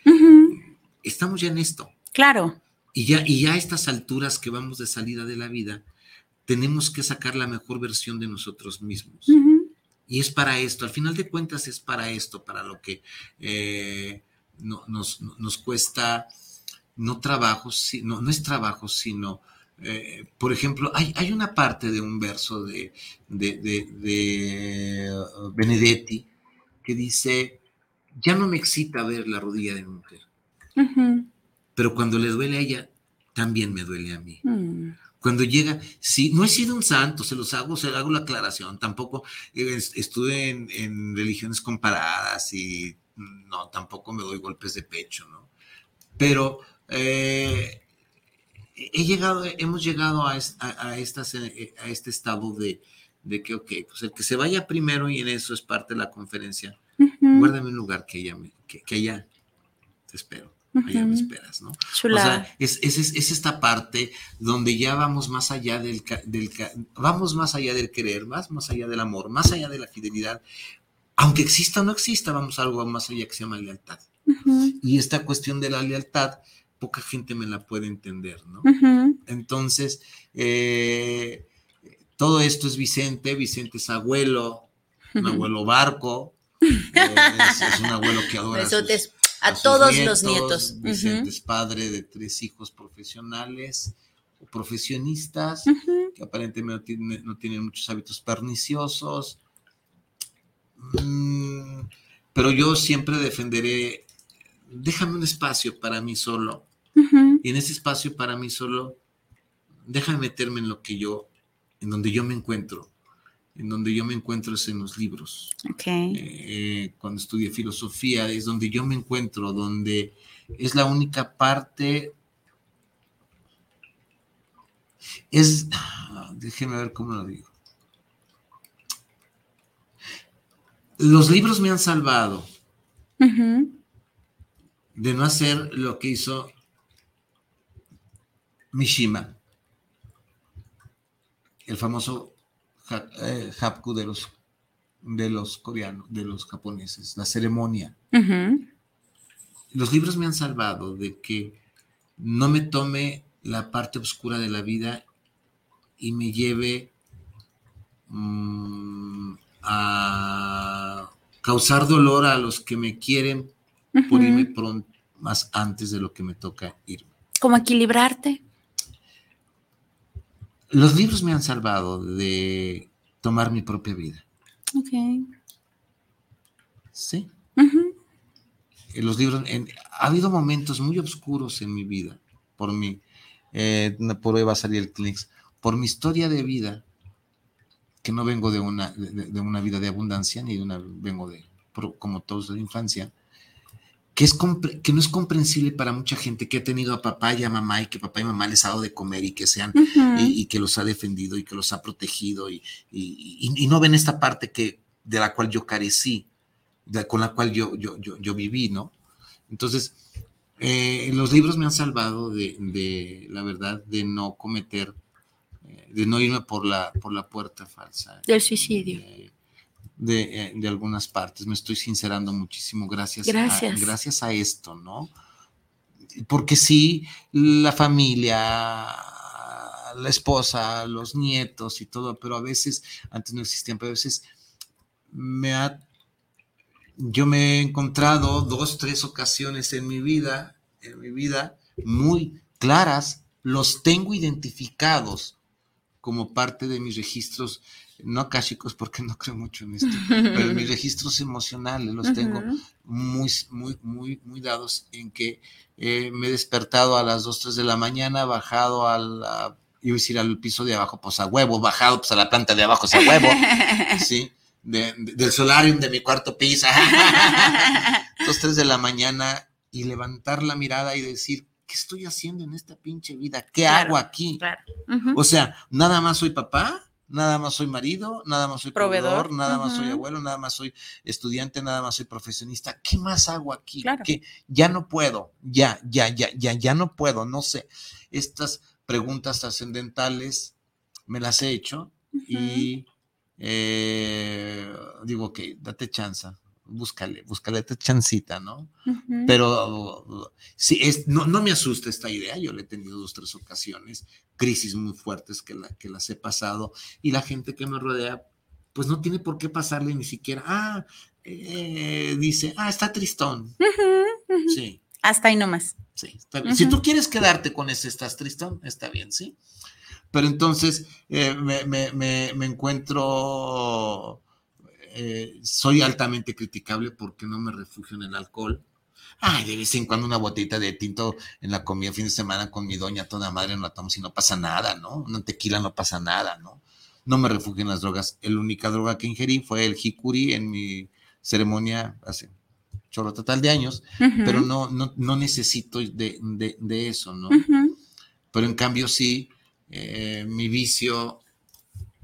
Estamos ya en esto. Claro. Y ya, y ya a estas alturas que vamos de salida de la vida, tenemos que sacar la mejor versión de nosotros mismos. Y es para esto, al final de cuentas es para esto, para lo que eh, no, nos, nos, cuesta, no trabajo, no, no es trabajo, sino... Eh, por ejemplo, hay, hay, una parte de un verso de, de, de Benedetti que dice, ya no me excita ver la rodilla de mujer, pero cuando le duele a ella, también me duele a mí. Mm. Cuando llega, sí, no he sido un santo, se los hago, se hago la aclaración, tampoco eh, estuve en, religiones comparadas y no, tampoco me doy golpes de pecho, ¿no? pero eh, he llegado, hemos llegado a, a, estas, eh, a este estado de, de, que, ok, pues el que se vaya primero y en eso es parte de la conferencia, guárdame un lugar que ella, que, que allá te espero. Me esperas, ¿no? O sea, es, es, es, esta parte donde ya vamos más allá del, del, vamos más allá del querer, más, más allá del amor, más allá de la fidelidad, aunque exista o no exista, vamos a algo más allá que se llama lealtad. Y esta cuestión de la lealtad, poca gente me la puede entender, ¿no? Entonces, eh, todo esto es Vicente, Vicente es abuelo, un abuelo barco, [LAUGHS] eh, es, un abuelo que adora a, todos los nietos. Vicente es padre de tres hijos profesionales o profesionistas que aparentemente no tienen muchos hábitos perniciosos Mm, pero yo siempre defenderé, déjame un espacio para mí solo. Y en ese espacio para mí solo, déjame meterme en lo que yo, en donde yo me encuentro. En donde yo me encuentro es en los libros. Eh, cuando estudié filosofía es donde yo me encuentro, donde es la única parte es, déjeme ver cómo lo digo. Los libros me han salvado de no hacer lo que hizo Mishima, el famoso eh, hapku de los, de los coreanos, de los japoneses, la ceremonia. Los libros me han salvado de que no me tome la parte oscura de la vida y me lleve mm, a causar dolor a los que me quieren por irme pronto, más antes de lo que me toca irme. ¿Cómo equilibrarte? Los libros me han salvado de tomar mi propia vida. Ok. Sí. Los libros, ha habido momentos muy oscuros en mi vida, por mi, eh, por Eva el Klix, por mi historia de vida, que no vengo de una, de, una vida de abundancia, ni de una, vengo de, como todos de la infancia, que, es que no es comprensible para mucha gente que ha tenido a papá y a mamá y que papá y mamá les ha dado de comer y que sean, y, que los ha defendido y que los ha protegido y, y, no ven esta parte que, de la cual yo carecí, con la cual yo, yo, yo, yo viví, ¿no? Entonces, eh, los libros me han salvado de, de, la verdad, de no cometer de no irme por la, por la puerta falsa. Del suicidio. De, eh, de, algunas partes. Me estoy sincerando muchísimo gracias, gracias. A, gracias a esto, ¿no? Porque sí, la familia, la esposa, los nietos y todo, pero a veces, antes no existían, pero a veces me ha, yo me he encontrado dos, tres ocasiones en mi vida, en mi vida, muy claras, los tengo identificados como parte de mis registros, no akáshicos porque no creo mucho en esto, pero mis [LAUGHS] registros emocionales los tengo muy, muy, muy, muy dados en que eh, me he despertado a las 2, 3 de la mañana, bajado al, iba a decir al piso de abajo, pues a huevo, bajado pues a la planta de abajo, pues a huevo, [LAUGHS] ¿sí? del solarium de mi cuarto piso, 2, 3 [LAUGHS] de la mañana y levantar la mirada y decir, ¿qué estoy haciendo en esta pinche vida? ¿Qué hago aquí? O sea, nada más soy papá, nada más soy marido, nada más soy proveedor, nada más soy abuelo, nada más soy estudiante, nada más soy profesionista. ¿Qué más hago aquí? Que ya no puedo, ya, ya, ya, ya, ya no puedo, no sé. Estas preguntas trascendentales me las he hecho y eh, digo, que date chance, búscale, búscale esta chancita, ¿no? Pero sí, es, no, no, me asusta esta idea, yo le he tenido dos, tres ocasiones, crisis muy fuertes que, la, que las he pasado y la gente que me rodea, pues no tiene por qué pasarle ni siquiera, ah, eh, dice, ah, está tristón. Sí. Hasta ahí nomás. Sí, está bien. Si tú quieres quedarte con ese estás tristón, está bien, sí. Pero entonces eh, me, me, me, me encuentro eh, soy altamente criticable porque no me refugio en el alcohol. Ay, de vez en cuando una botita de tinto en la comida fin de semana con mi doña toda madre no la tomo y no pasa nada, ¿no? Una tequila no pasa nada, ¿no? No me refugio en las drogas. La única droga que ingerí fue el jicuri en mi ceremonia hace chorro total de años, pero no, no, no necesito de, de, eso, ¿no? Pero en cambio sí, eh, mi vicio,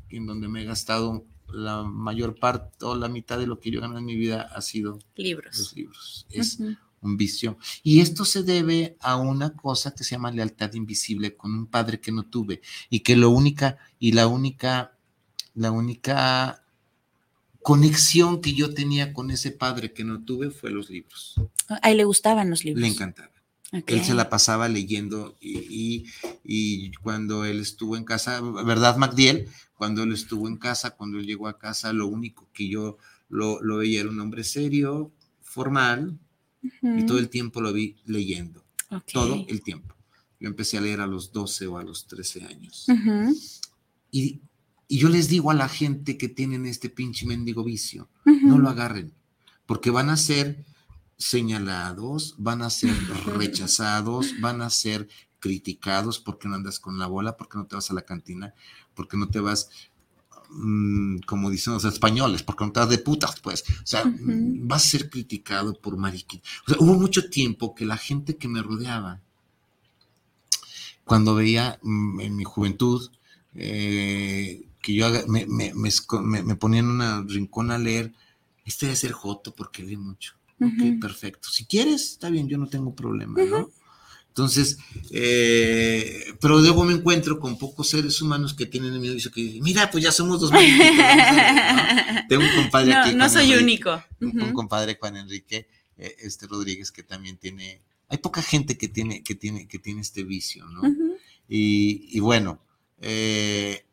en donde me he gastado la mayor parte o la mitad de lo que yo gano en mi vida ha sido libros. Los libros. Es un vicio. Y esto se debe a una cosa que se llama lealtad invisible con un padre que no tuve y que lo única y la única la única conexión que yo tenía con ese padre que no tuve fue los libros. A él le gustaban los libros. Le Él se la pasaba leyendo y, y, cuando él estuvo en casa, ¿verdad, Magdiel? Cuando él estuvo en casa, cuando él llegó a casa, lo único que yo lo, lo veía era un hombre serio, formal, y todo el tiempo lo vi leyendo. Todo el tiempo. Yo empecé a leer a los 12 o a los 13 años. y, y, yo les digo a la gente que tienen este pinche mendigo vicio, no lo agarren, porque van a ser señalados, van a ser rechazados, van a ser criticados porque no andas con la bola, porque no te vas a la cantina, porque no te vas, mm, como dicen los españoles, porque no te vas de putas, pues. O sea, vas a ser criticado por mariquín. O sea, hubo mucho tiempo que la gente que me rodeaba, cuando veía mm, en mi juventud, eh, que yo me, me, me, ponía en un rincón a leer, este debe ser Joto porque lee mucho. Ok, perfecto. Si quieres, está bien, yo no tengo problema, ¿no? Entonces, eh, pero luego me encuentro con pocos seres humanos que tienen el miedo y que mira, pues ya somos dos mil. [LAUGHS] Tengo un compadre aquí. No soy único. Un, compadre Juan Enrique eh, este Rodríguez que también tiene. Hay poca gente que tiene, que tiene, que tiene este vicio, ¿no? y, bueno, eh,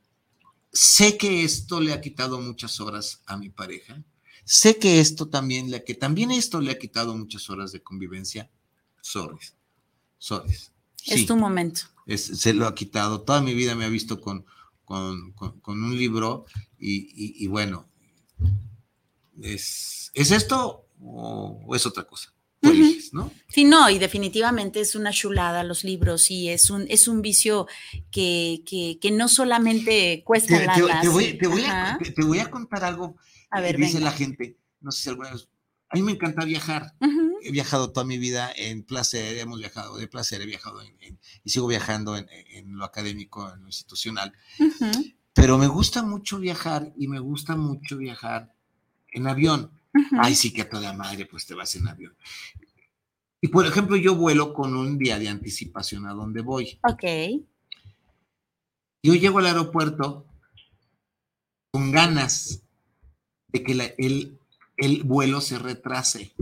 sé que esto le ha quitado muchas horas a mi pareja. Sé que esto también le, que también esto le ha quitado muchas horas de convivencia. Sorry es tu momento. se lo ha quitado. Toda mi vida me ha visto con, con, un libro y, bueno, ¿es, esto o, es otra cosa? ¿no? Sí, no, y definitivamente es una chulada los libros y es un, es un vicio que, no solamente cuesta te, te, voy, te, voy a, contar algo a ver, dice la gente, no sé si alguna vez, a mí me encanta viajar he viajado toda mi vida en placer, hemos viajado de placer, he viajado y sigo viajando en, lo académico, en lo institucional. Pero me gusta mucho viajar y me gusta mucho viajar en avión. Ay, sí que a toda madre, pues te vas en avión. Y por ejemplo, yo vuelo con un día de anticipación a donde voy. Ok. Yo llego al aeropuerto con ganas de que el, el vuelo se retrase.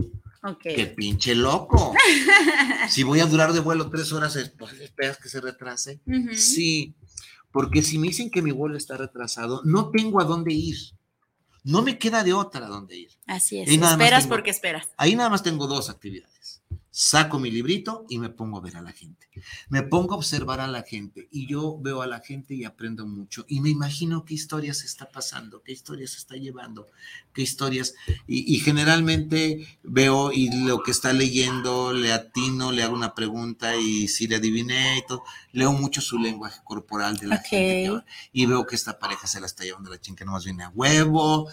Qué pinche loco. [LAUGHS] si voy a durar de vuelo tres horas, pues, ¿esperas que se retrase? Sí, porque si me dicen que mi vuelo está retrasado, no tengo a dónde ir. No me queda de otra a dónde ir. Así es. Esperas porque esperas. Ahí nada más tengo dos actividades saco mi librito y me pongo a ver a la gente. Me pongo a observar a la gente y yo veo a la gente y aprendo mucho. Y me imagino qué historias está pasando, qué historias está llevando, qué historias. Y, generalmente veo y lo que está leyendo, le atino, le hago una pregunta y si le adiviné y todo, leo mucho su lenguaje corporal de la gente y veo que esta pareja se la está llevando la chinga, nomás viene a huevo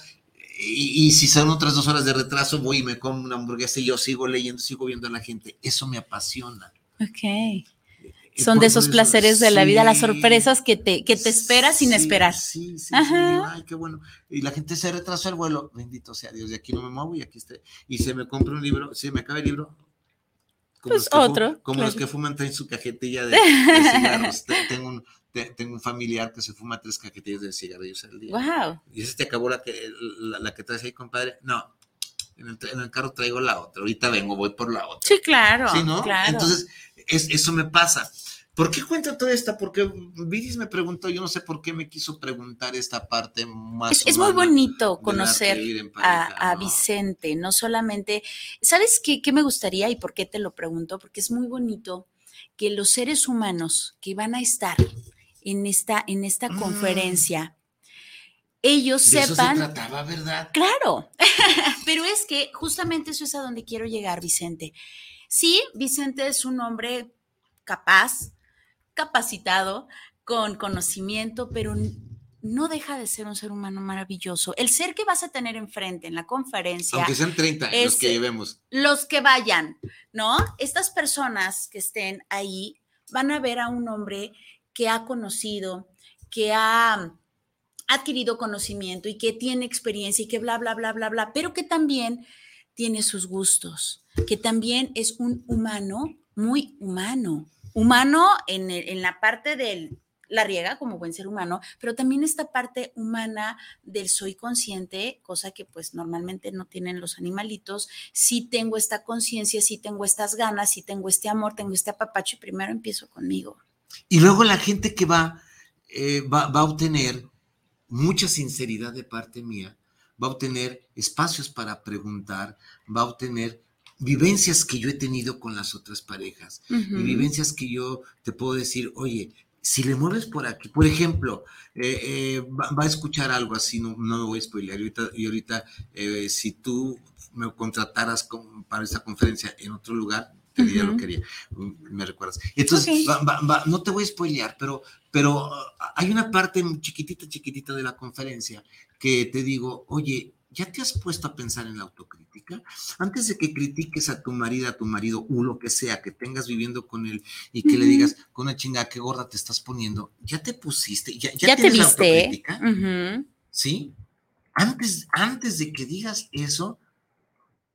y, si son otras dos horas de retraso, voy y me como una hamburguesa y yo sigo leyendo, sigo viendo a la gente. Eso me apasiona. Ok. Son de esos placeres de la vida, las sorpresas que te, que te esperas sin esperar. Sí, sí, Ay, qué bueno. Y la gente se retrasó el vuelo. Bendito sea Dios, de aquí no me muevo y aquí estoy. Y se me compra un libro, se me acaba el libro. Como pues otro. como los que fuman traen su cajetilla de, de cigarros. [LAUGHS] Tengo un, tengo un familiar que se fuma tres cajetillas de cigarrillos al día. Wow. Y ese te acabó la que, la, que traes ahí, compadre. No, en el, carro traigo la otra. Ahorita vengo, voy por la otra. Sí, claro. Sí, ¿no? Entonces, eso me pasa. ¿Por qué cuento toda esta? Porque Viris me preguntó, yo no sé por qué me quiso preguntar esta parte más. Es, muy bonito conocer a, Vicente, no solamente. ¿Sabes qué, qué me gustaría y por qué te lo pregunto? Porque es muy bonito que los seres humanos que van a estar en esta, en esta mm. conferencia, ellos de sepan. Eso se trataba, ¿verdad? Claro, [LAUGHS] pero es que justamente eso es a donde quiero llegar, Vicente. Sí, Vicente es un hombre capaz, capacitado, con conocimiento, pero no deja de ser un ser humano maravilloso. El ser que vas a tener enfrente en la conferencia. Aunque sean 30 los que llevemos. Los que vayan, ¿no? Estas personas que estén ahí van a ver a un hombre que ha conocido, que ha adquirido conocimiento y que tiene experiencia y que bla, bla, bla, bla, bla, pero que también tiene sus gustos, que también es un humano muy humano. Humano en, la parte del la riega como buen ser humano, pero también esta parte humana del soy consciente, cosa que pues normalmente no tienen los animalitos, si tengo esta conciencia, si tengo estas ganas, si tengo este amor, tengo este apapacho y primero empiezo conmigo. Y luego la gente que va, eh, va, va a obtener mucha sinceridad de parte mía, va a obtener espacios para preguntar, va a obtener vivencias que yo he tenido con las otras parejas y vivencias que yo te puedo decir, oye, si le mueves por aquí, por ejemplo, eh, eh, va, a escuchar algo así, no, no me voy a spoiler, y ahorita, eh, si tú me contrataras para esta conferencia en otro lugar, te diría lo quería, me recuerdas. Entonces, no te voy a spoilear, pero, pero hay una parte chiquitita, chiquitita de la conferencia que te digo, oye, ¿Ya te has puesto a pensar en la autocrítica? Antes de que critiques a tu marido, a tu marido, o lo que sea, que tengas viviendo con él y que le digas con una chinga qué gorda te estás poniendo, ¿ya te pusiste? ¿Ya, ya, te viste? autocrítica? ¿Sí? Antes, antes de que digas eso,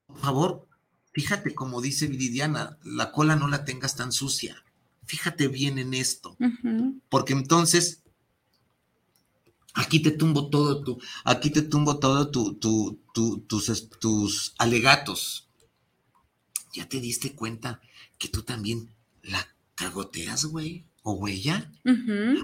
por favor, fíjate como dice Viridiana, la cola no la tengas tan sucia. Fíjate bien en esto, porque entonces Aquí te tumbo todo tu, aquí te tumbo todo tu, tus, tus alegatos. ¿Ya te diste cuenta que tú también la cagoteas, güey? ¿O ya?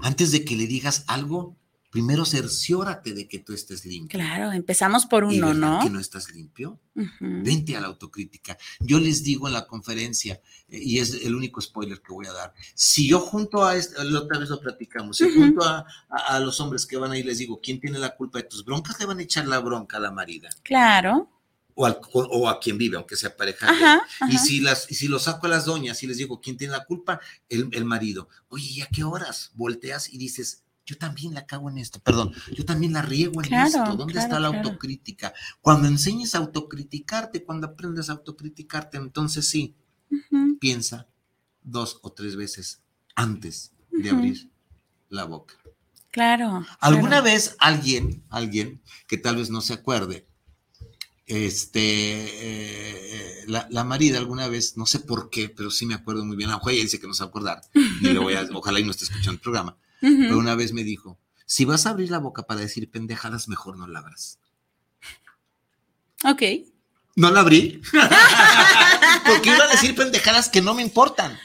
Antes de que le digas algo, primero cerciórate de que tú estés limpio. Claro, empezamos por uno, ¿no? que no estás limpio? Vente a la autocrítica. Yo les digo en la conferencia, eh, y es el único spoiler que voy a dar, si yo junto a, este, la otra vez lo platicamos, si junto a, los hombres que van ahí les digo, ¿quién tiene la culpa de tus broncas? Le van a echar la bronca a la marida. Claro. O, a quien vive, aunque sea pareja. Y, si las, y si lo saco a las doñas y les digo, ¿quién tiene la culpa? El, el marido. Oye, ¿y a qué horas? Volteas y dices, yo también la cago en esto, perdón, yo también la riego en esto. ¿Dónde está la autocrítica? Cuando enseñes a autocriticarte, cuando aprendes a autocriticarte, entonces sí, piensa dos o tres veces antes de abrir la boca. Claro. ¿Alguna vez alguien, alguien que tal vez no se acuerde, este, eh, la, la, marida alguna vez, no sé por qué, pero sí me acuerdo muy bien, a ella dice que no se va a acordar, y le voy a, [LAUGHS] ojalá y no esté escuchando el programa, pero una vez me dijo, si vas a abrir la boca para decir pendejadas, mejor no la abras. Ok. No la abrí. [LAUGHS] Porque iba a decir pendejadas que no me importan.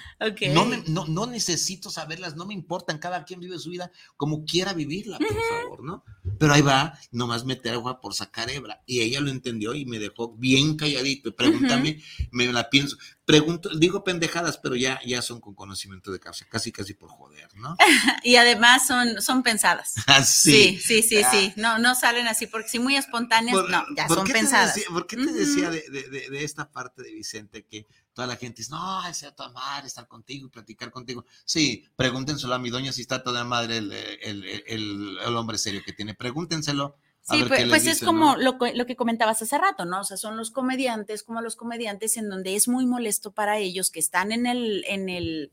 No, no, no, necesito saberlas, no me importan, cada quien vive su vida como quiera vivirla, por favor, ¿no? Pero ahí va, nomás meter agua por sacar hebra. Y ella lo entendió y me dejó bien calladito. Pregúntame, me la pienso. Pregunto, digo pendejadas, pero ya, ya son con conocimiento de causa, casi casi por joder, ¿no? [LAUGHS] y además son, son pensadas. [LAUGHS] Ah, sí, sí, sí, sí, No, no salen así, porque si muy espontáneas, no, ya son pensadas. ¿Por qué te decía de, de, de esta parte de Vicente que toda la gente dice, no, es a madre estar contigo y platicar contigo. Sí, pregúntenselo a mi doña si está toda madre el, hombre serio que tiene, pregúntenselo. sí, pues, pues es como lo, lo, que comentabas hace rato, ¿no? O sea, son los comediantes, como los comediantes en donde es muy molesto para ellos que están en el, en el,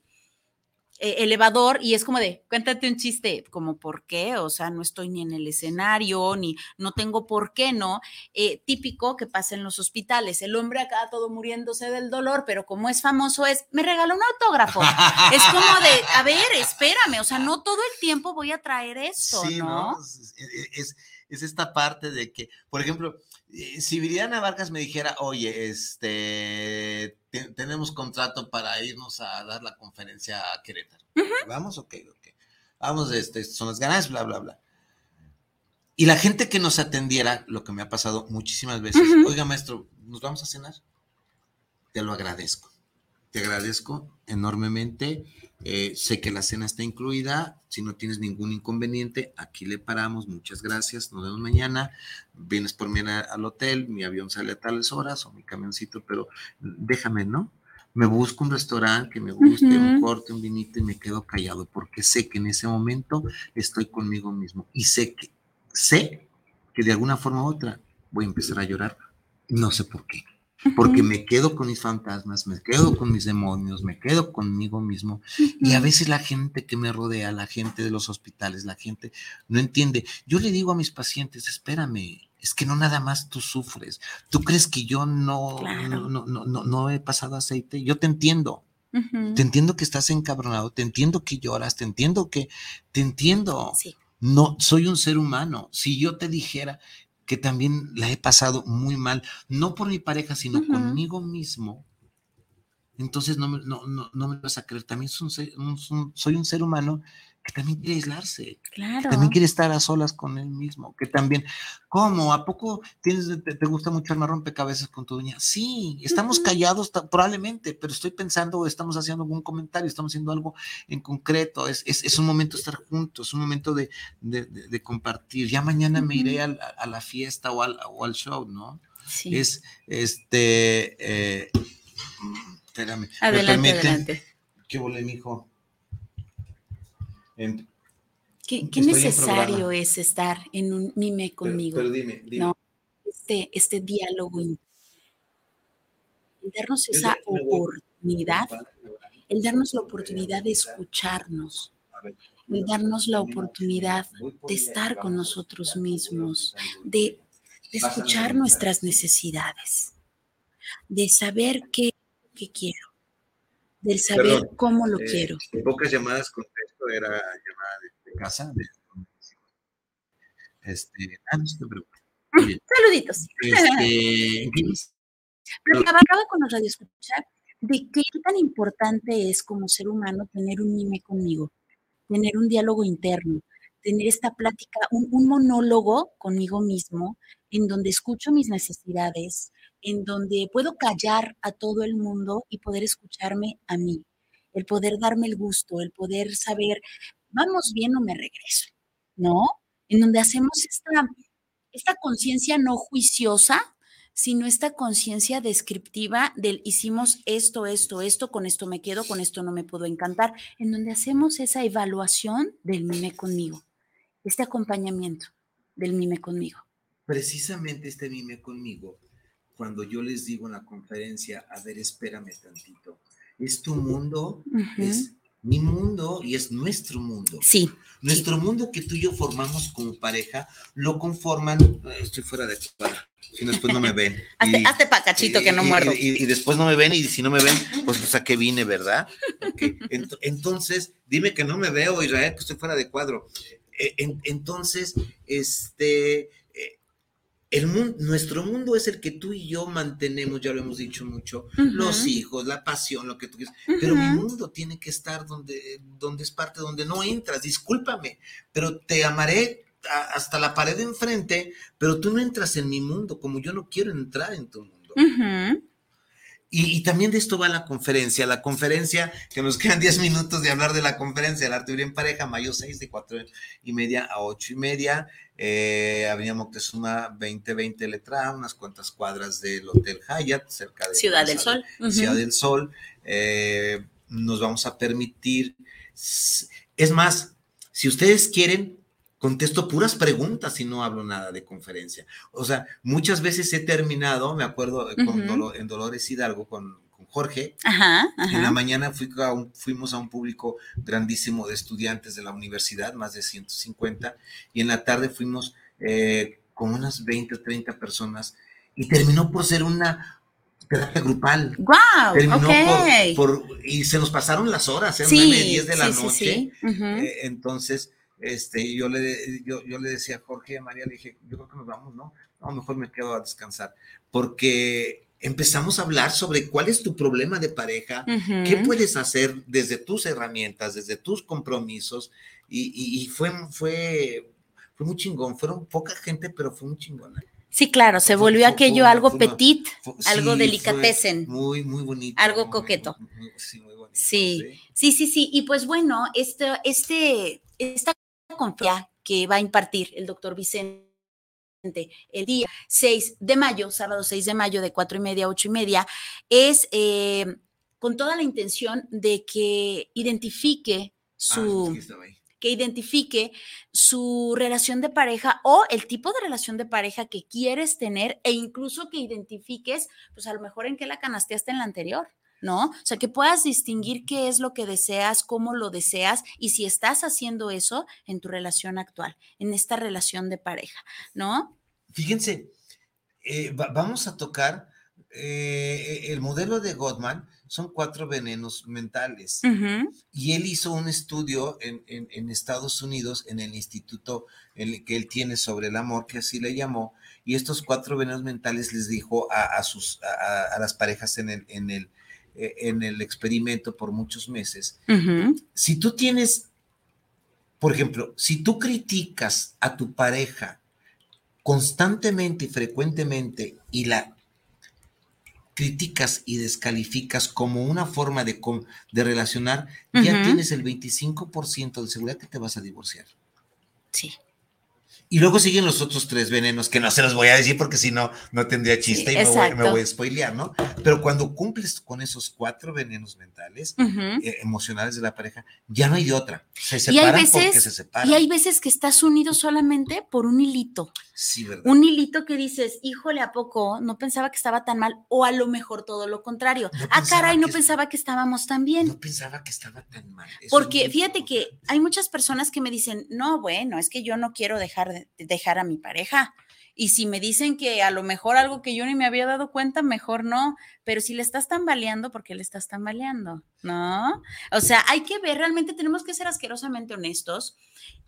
elevador y es como de, cuéntate un chiste, como por qué, o sea, no estoy ni en el escenario, ni no tengo por qué, ¿no? Eh, típico que pasa en los hospitales, el hombre acá todo muriéndose del dolor, pero como es famoso es, me regaló un autógrafo. es como de, a ver, espérame, o sea, no todo el tiempo voy a traer esto, ¿no? Es, es esta parte de que, por ejemplo, eh, si Viriana Vargas me dijera, oye, este, tenemos contrato para irnos a dar la conferencia a Querétaro. Vamos, ok, ok. Vamos, este, son las ganas, bla, bla, bla. Y la gente que nos atendiera, lo que me ha pasado muchísimas veces, oiga, maestro, ¿nos vamos a cenar? Te lo agradezco. Te agradezco enormemente eh, sé que la cena está incluida. Si no tienes ningún inconveniente, aquí le paramos. Muchas gracias. Nos vemos mañana. Vienes por mí al hotel. Mi avión sale a tales horas o mi camioncito, pero déjame, ¿no? me busco un restaurante que me guste, un corte, un vinito y me quedo callado porque sé que en ese momento estoy conmigo mismo y sé que, sé que de alguna forma u otra voy a empezar a llorar. No sé por qué. Porque me quedo con mis fantasmas, me quedo con mis demonios, me quedo conmigo mismo. Y a veces la gente que me rodea, la gente de los hospitales, la gente no entiende. Yo le digo a mis pacientes, espérame, es que no nada más tú sufres. ¿Tú crees que yo no, no, no, no, no, he pasado aceite? Yo te entiendo. Te entiendo que estás encabronado, te entiendo que lloras, te entiendo que, te entiendo. No, soy un ser humano. Si yo te dijera que también la he pasado muy mal, no por mi pareja, sino conmigo mismo, entonces no, no, no, no, me vas a creer. También soy un ser humano que también quiere aislarse, claro. que también quiere estar a solas con él mismo, que también, ¿cómo? ¿A poco tienes, te, gusta mucho armar rompecabezas con tu dueña? Sí, estamos callados probablemente, pero estoy pensando, estamos haciendo algún comentario, estamos haciendo algo en concreto, es, es, es un momento de estar juntos, es un momento de, de, de, compartir. Ya mañana me iré a, a, la fiesta o al, o al show, ¿no? Sí. Es, este, eh, espérame. Adelante, adelante. ¿Qué volé, mijo? ¿Qué, necesario es estar en un mime conmigo? Pero, dime, dime. este, este diálogo, el darnos esa oportunidad, el darnos la oportunidad de escucharnos, el darnos la oportunidad de estar con nosotros mismos, de, escuchar nuestras necesidades, de saber qué, qué quiero, del saber cómo lo eh, quiero. Pocas llamadas contesto, era llamada de, casa. De, este, ah, no te Saluditos. Este, [LAUGHS] Platicaba con los radioescuchar de qué tan importante es como ser humano tener un mime conmigo, tener un diálogo interno, tener esta plática, un, un monólogo conmigo mismo, en donde escucho mis necesidades, en donde puedo callar a todo el mundo y poder escucharme a mí, el poder darme el gusto, el poder saber, vamos bien o me regreso, ¿no? En donde hacemos esta, esta conciencia no juiciosa, sino esta conciencia descriptiva del hicimos esto, esto, esto, con esto me quedo, con esto no me puedo encantar, en donde hacemos esa evaluación del mime conmigo, este acompañamiento del mime conmigo. Precisamente este mime conmigo cuando yo les digo en la conferencia, a ver, espérame tantito, es tu mundo, es mi mundo y es nuestro mundo. Sí. Nuestro mundo que tú y yo formamos como pareja, lo conforman, estoy fuera de cuadra, si después no me ven. [LAUGHS] hazte, pa' cachito que no muerdo. Y, después no me ven y si no me ven, pues, pues a qué vine, ¿verdad? Entonces, dime que no me veo, Israel, que estoy fuera de cuadro. E, entonces, este el mundo, nuestro mundo es el que tú y yo mantenemos, ya lo hemos dicho mucho, los hijos, la pasión, lo que tú quieras, pero mi mundo tiene que estar donde, donde es parte, donde no entras, discúlpame, pero te amaré hasta la pared de enfrente, pero tú no entras en mi mundo como yo no quiero entrar en tu mundo. Y, también de esto va la conferencia. La conferencia, que nos quedan [LAUGHS] 10 minutos de hablar de la conferencia del arte en pareja, mayo 6 de 4 y media a 8 y media. Eh, Avenida Moctezuma 2020 Letra, unas cuantas cuadras del Hotel Hyatt, cerca de Ciudad del Sol. Ciudad del Sol. Eh, nos vamos a permitir. Es más, si ustedes quieren, contesto puras preguntas y no hablo nada de conferencia. O sea, muchas veces he terminado, me acuerdo en Dolores Hidalgo con, Jorge, en la mañana fuimos a un público grandísimo de estudiantes de la universidad, más de 150, y en la tarde fuimos eh, con unas 20 o 30 personas y terminó por ser una terapia grupal. ¡Wow! Terminó por, y se nos pasaron las horas, eran 9, 10 de la noche. Eh, entonces, este, yo le, yo, yo le decía a Jorge y a María, le dije, yo creo que nos vamos, ¿no? No, mejor me quedo a descansar, porque empezamos a hablar sobre cuál es tu problema de pareja, qué puedes hacer desde tus herramientas, desde tus compromisos, y, y, fue, fue, fue muy chingón, fueron poca gente, pero fue muy chingón. Sí, claro, se volvió aquello algo petit, algo delicatessen. Muy, muy bonito. Algo coqueto. sí, muy bonito. Sí, sí, sí, sí, y pues bueno, este, este, esta conferencia que va a impartir el doctor Vicente el día 6 de mayo, sábado 6 de mayo, de 4 y media a 8 y media, es eh, con toda la intención de que identifique su... que identifique su relación de pareja o el tipo de relación de pareja que quieres tener e incluso que identifiques, pues a lo mejor en qué la canasteaste en la anterior. ¿No? O sea, que puedas distinguir qué es lo que deseas, cómo lo deseas y si estás haciendo eso en tu relación actual, en esta relación de pareja, ¿no? Fíjense, eh, vamos a tocar eh, el modelo de Gottman, son cuatro venenos mentales. Y él hizo un estudio en, Estados Unidos, en el instituto que él tiene sobre el amor, que así le llamó, y estos cuatro venenos mentales les dijo a, sus, a, las parejas en el, en el eh, en el experimento por muchos meses, si tú tienes, por ejemplo, si tú criticas a tu pareja constantemente y frecuentemente y la criticas y descalificas como una forma de, de relacionar, ya tienes el 25% de seguridad que te vas a divorciar. Sí. Y luego siguen los otros tres venenos que no se los voy a decir porque si no, no tendría chiste y me voy, a spoilear, ¿no? Pero cuando cumples con esos cuatro venenos mentales, eh, emocionales de la pareja, ya no hay de otra. Se separan porque se separan. Y hay veces que estás unido solamente por un hilito. Sí, ¿verdad? Un hilito que dices, híjole, ¿a poco? No pensaba que estaba tan mal, o a lo mejor todo lo contrario. ah, caray, no pensaba que estábamos tan bien. No pensaba que estaba tan mal. porque fíjate que hay muchas personas que me dicen, no, bueno, es que yo no quiero dejar de dejar a mi pareja. Y si me dicen que a lo mejor algo que yo ni me había dado cuenta, mejor no. Pero si le estás tambaleando, ¿por qué le estás tambaleando? ¿No? O sea, hay que ver, realmente tenemos que ser asquerosamente honestos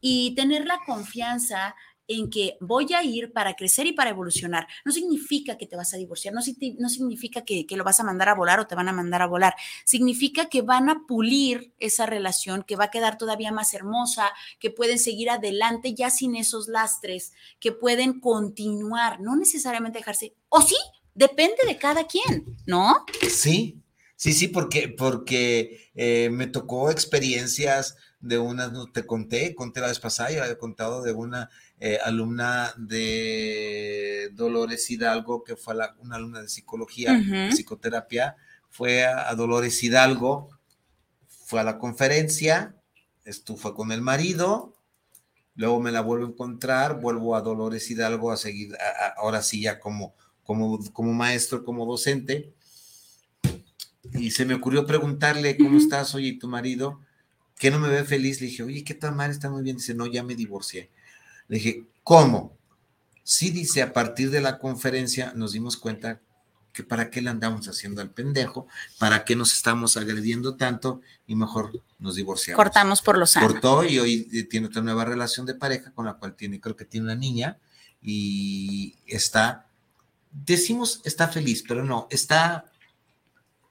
y tener la confianza en que voy a ir para crecer y para evolucionar. No significa que te vas a divorciar, no, no significa que, que, lo vas a mandar a volar o te van a mandar a volar. Significa que van a pulir esa relación, que va a quedar todavía más hermosa, que pueden seguir adelante ya sin esos lastres, que pueden continuar, no necesariamente dejarse. O sí, depende de cada quien, ¿no? Sí, sí, sí, porque, porque eh, me tocó experiencias de unas, te conté, conté la vez pasada, ya había contado de una eh, alumna de Dolores Hidalgo, que fue una alumna de psicología, psicoterapia, fue a, Dolores Hidalgo, fue a la conferencia, estuvo con el marido, luego me la vuelvo a encontrar, vuelvo a Dolores Hidalgo a seguir, ahora sí ya como, como, como maestro, como docente, y se me ocurrió preguntarle, ¿cómo estás? Oye, ¿y tu marido? que no me ve feliz? Le dije, oye, ¿qué tal mal? Está muy bien. Dice, no, ya me divorcié. Le dije, ¿cómo? Sí dice, a partir de la conferencia nos dimos cuenta que para qué le andamos haciendo al pendejo, para qué nos estamos agrediendo tanto y mejor nos divorciamos. Cortamos por los años. Cortó y hoy tiene otra nueva relación de pareja con la cual tiene, creo que tiene una niña y está, decimos está feliz, pero no, está,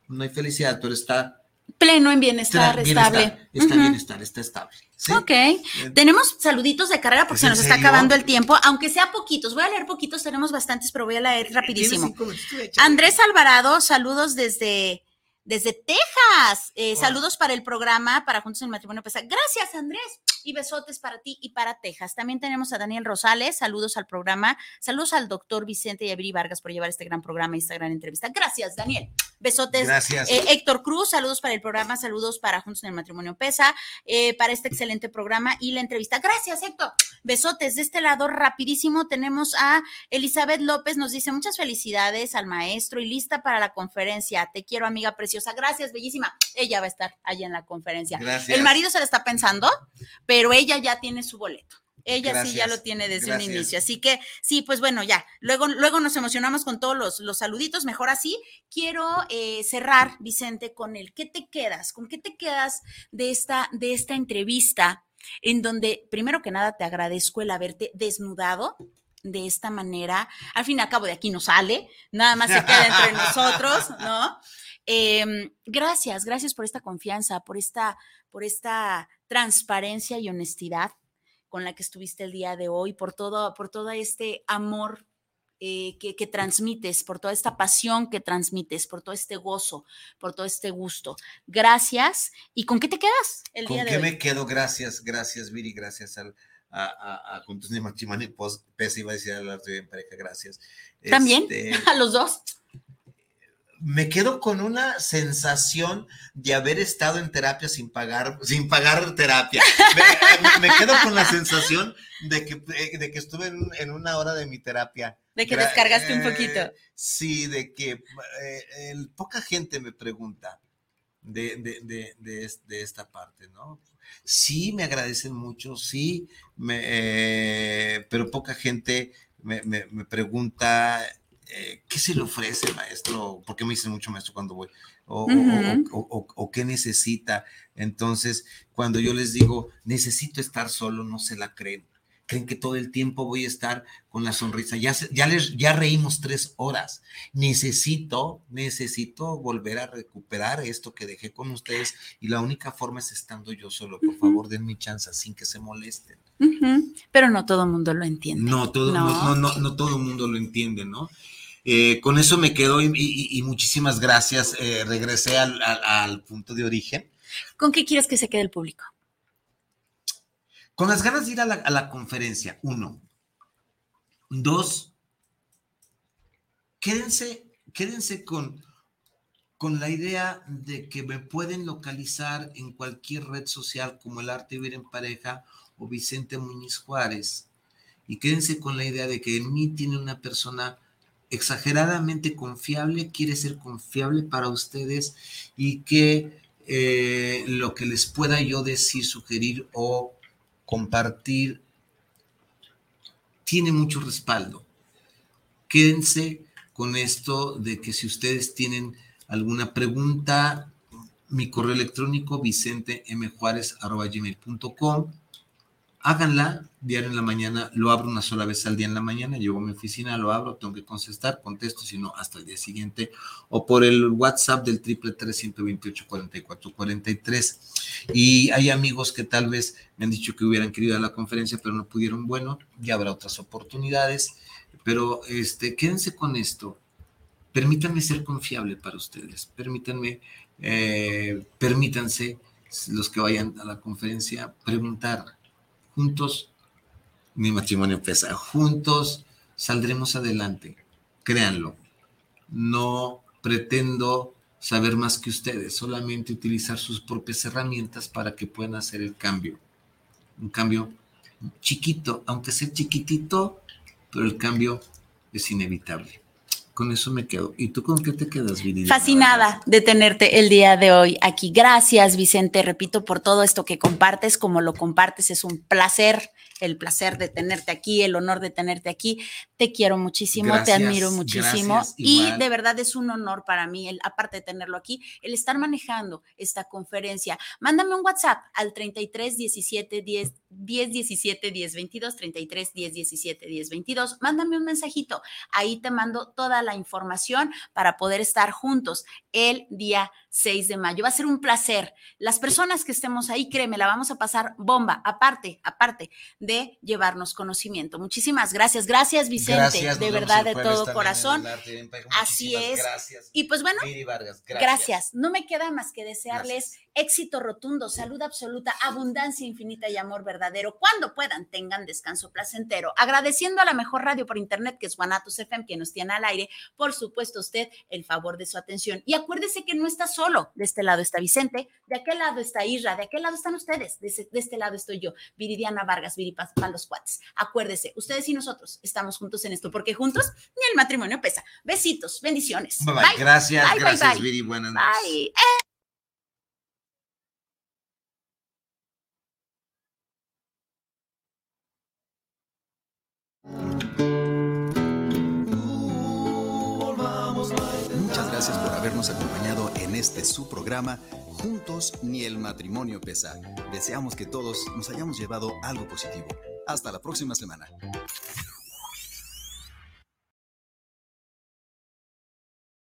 no hay felicidad, pero está pleno en bienestar, estable. Está en bienestar, está estable. Ok. Tenemos saluditos de carrera porque se nos está acabando el tiempo, aunque sea poquitos. Voy a leer poquitos, tenemos bastantes, pero voy a leer rapidísimo. Andrés Alvarado, saludos desde, desde Texas. Eh, saludos para el programa, para Juntos en el Matrimonio Pesa. Gracias, Andrés y besotes para ti y para Texas. También tenemos a Daniel Rosales, saludos al programa, saludos al doctor Vicente y Abri Vargas por llevar este gran programa y esta gran entrevista. Gracias, Daniel. Besotes. Gracias. Eh, Héctor Cruz, saludos para el programa, saludos para Juntos en el Matrimonio Pesa, eh, para este excelente programa y la entrevista. Gracias, Héctor. Besotes. De este lado, rapidísimo, tenemos a Elizabeth López, nos dice muchas felicidades al maestro y lista para la conferencia. Te quiero, amiga preciosa. Gracias, bellísima. Ella va a estar allá en la conferencia. Gracias. El marido se la está pensando, pero ella ya tiene su boleto. Ella sí ya lo tiene desde un inicio. Así que sí, pues bueno, ya. Luego, luego nos emocionamos con todos los, los saluditos. Mejor así. Quiero eh, cerrar, Vicente, con el ¿qué te quedas? ¿Con qué te quedas de esta, de esta entrevista? En donde, primero que nada, te agradezco el haberte desnudado de esta manera. Al fin y al cabo, de aquí no sale, nada más se queda entre [LAUGHS] nosotros, ¿no? Em, gracias, gracias por esta confianza, por esta, por esta transparencia y honestidad con la que estuviste el día de hoy, por todo, por todo este amor eh, que, transmites, por toda esta pasión que transmites, por todo este gozo, por todo este gusto. Gracias. ¿Y con qué te quedas el día de hoy? ¿Con qué me quedo? Gracias, gracias, Viri, gracias al, a, a, a Juntos [LAUGHS] de Matrimonio Pesa iba a decir a la en pareja, gracias. ¿También? Este, [LAUGHS] ¿A los dos? Me quedo con una sensación de haber estado en terapia sin pagar, sin pagar terapia. Me, [LAUGHS] quedo con la sensación de que, de que estuve en, una hora de mi terapia. De que descargaste un poquito. Eh, sí, de que eh, poca gente me pregunta de, de, esta parte, ¿no? Sí, me agradecen mucho, sí, me, eh, pero poca gente me, me pregunta eh, ¿qué se le ofrece, maestro? Porque me dicen mucho maestro cuando voy? O, qué necesita. Entonces, cuando yo les digo, necesito estar solo, no se la creen. Creen que todo el tiempo voy a estar con la sonrisa. Ya, ya, les, ya reímos tres horas. Necesito, necesito volver a recuperar esto que dejé con ustedes y la única forma es estando yo solo. Por favor, den mi chance sin que se molesten. Pero no todo el mundo lo entiende. No todo, no. No, no, todo el mundo lo entiende, ¿no? Eh, con eso me quedo y, muchísimas gracias. Eh, regresé al, punto de origen. ¿Con qué quieres que se quede el público? Con las ganas de ir a la, conferencia, uno. Dos, quédense, quédense con, con la idea de que me pueden localizar en cualquier red social como el Arte Vivir en Pareja o Vicente Muñiz Juárez. Y quédense con la idea de que en mí tiene una persona exageradamente confiable, quiere ser confiable para ustedes y que eh, lo que les pueda yo decir, sugerir o compartir tiene mucho respaldo. Quédense con esto de que si ustedes tienen alguna pregunta, mi correo electrónico vicentemjuárez.com háganla diario en la mañana, lo abro una sola vez al día en la mañana, llego a mi oficina, lo abro, tengo que contestar, contesto, si no, hasta el día siguiente, o por el WhatsApp del triple tres ciento veintiocho cuarenta y cuatro cuarenta y tres. Y hay amigos que tal vez me han dicho que hubieran querido ir a la conferencia, pero no pudieron. Bueno, ya habrá otras oportunidades, pero este, quédense con esto. Permítanme ser confiable para ustedes, permítanme, eh, permítanse los que vayan a la conferencia preguntar juntos, mi matrimonio pesa, juntos saldremos adelante, créanlo. No pretendo saber más que ustedes, solamente utilizar sus propias herramientas para que puedan hacer el cambio. Un cambio chiquito, aunque sea chiquitito, pero el cambio es inevitable con eso me quedo. ¿Y tú con qué te quedas, Viridiana? Fascinada de tenerte el día de hoy aquí. Gracias, Vicente, repito, por todo esto que compartes, como lo compartes, es un placer el placer de tenerte aquí, el honor de tenerte aquí. Te quiero muchísimo, te admiro muchísimo y de verdad es un honor para mí, el, aparte de tenerlo aquí, el estar manejando esta conferencia. Mándame un WhatsApp al 33 17 10 10 17 10 22 33 10 17 10 22. Mándame un mensajito. Ahí te mando toda la información para poder estar juntos el día 6 de mayo. Va a ser un placer. Las personas que estemos ahí, créeme, la vamos a pasar bomba, aparte, aparte de llevarnos conocimiento. Muchísimas gracias. Gracias, Vicente, de verdad, de todo corazón. Así es. Gracias. Y pues bueno, gracias. No me queda más que desearles éxito rotundo, salud absoluta, abundancia infinita y amor verdadero. Cuando puedan, tengan descanso placentero. Agradeciendo a la mejor radio por internet, que es Guanatos FM, que nos tiene al aire. Por supuesto, usted el favor de su atención. Y acuérdese que no está solo. De este lado está Vicente, de aquel lado está Isra, de aquel lado están ustedes, de, este lado estoy yo, Viridiana Vargas, Viripas los Cuates. Acuérdese, ustedes y nosotros estamos juntos en esto, porque juntos ni el matrimonio pesa. Besitos, bendiciones. Bye, bye. Gracias, gracias, Viri. Buenas noches. Bye. Eh. Este su programa Juntos ni el matrimonio pesa. Deseamos que todos nos hayamos llevado algo positivo. Hasta la próxima semana.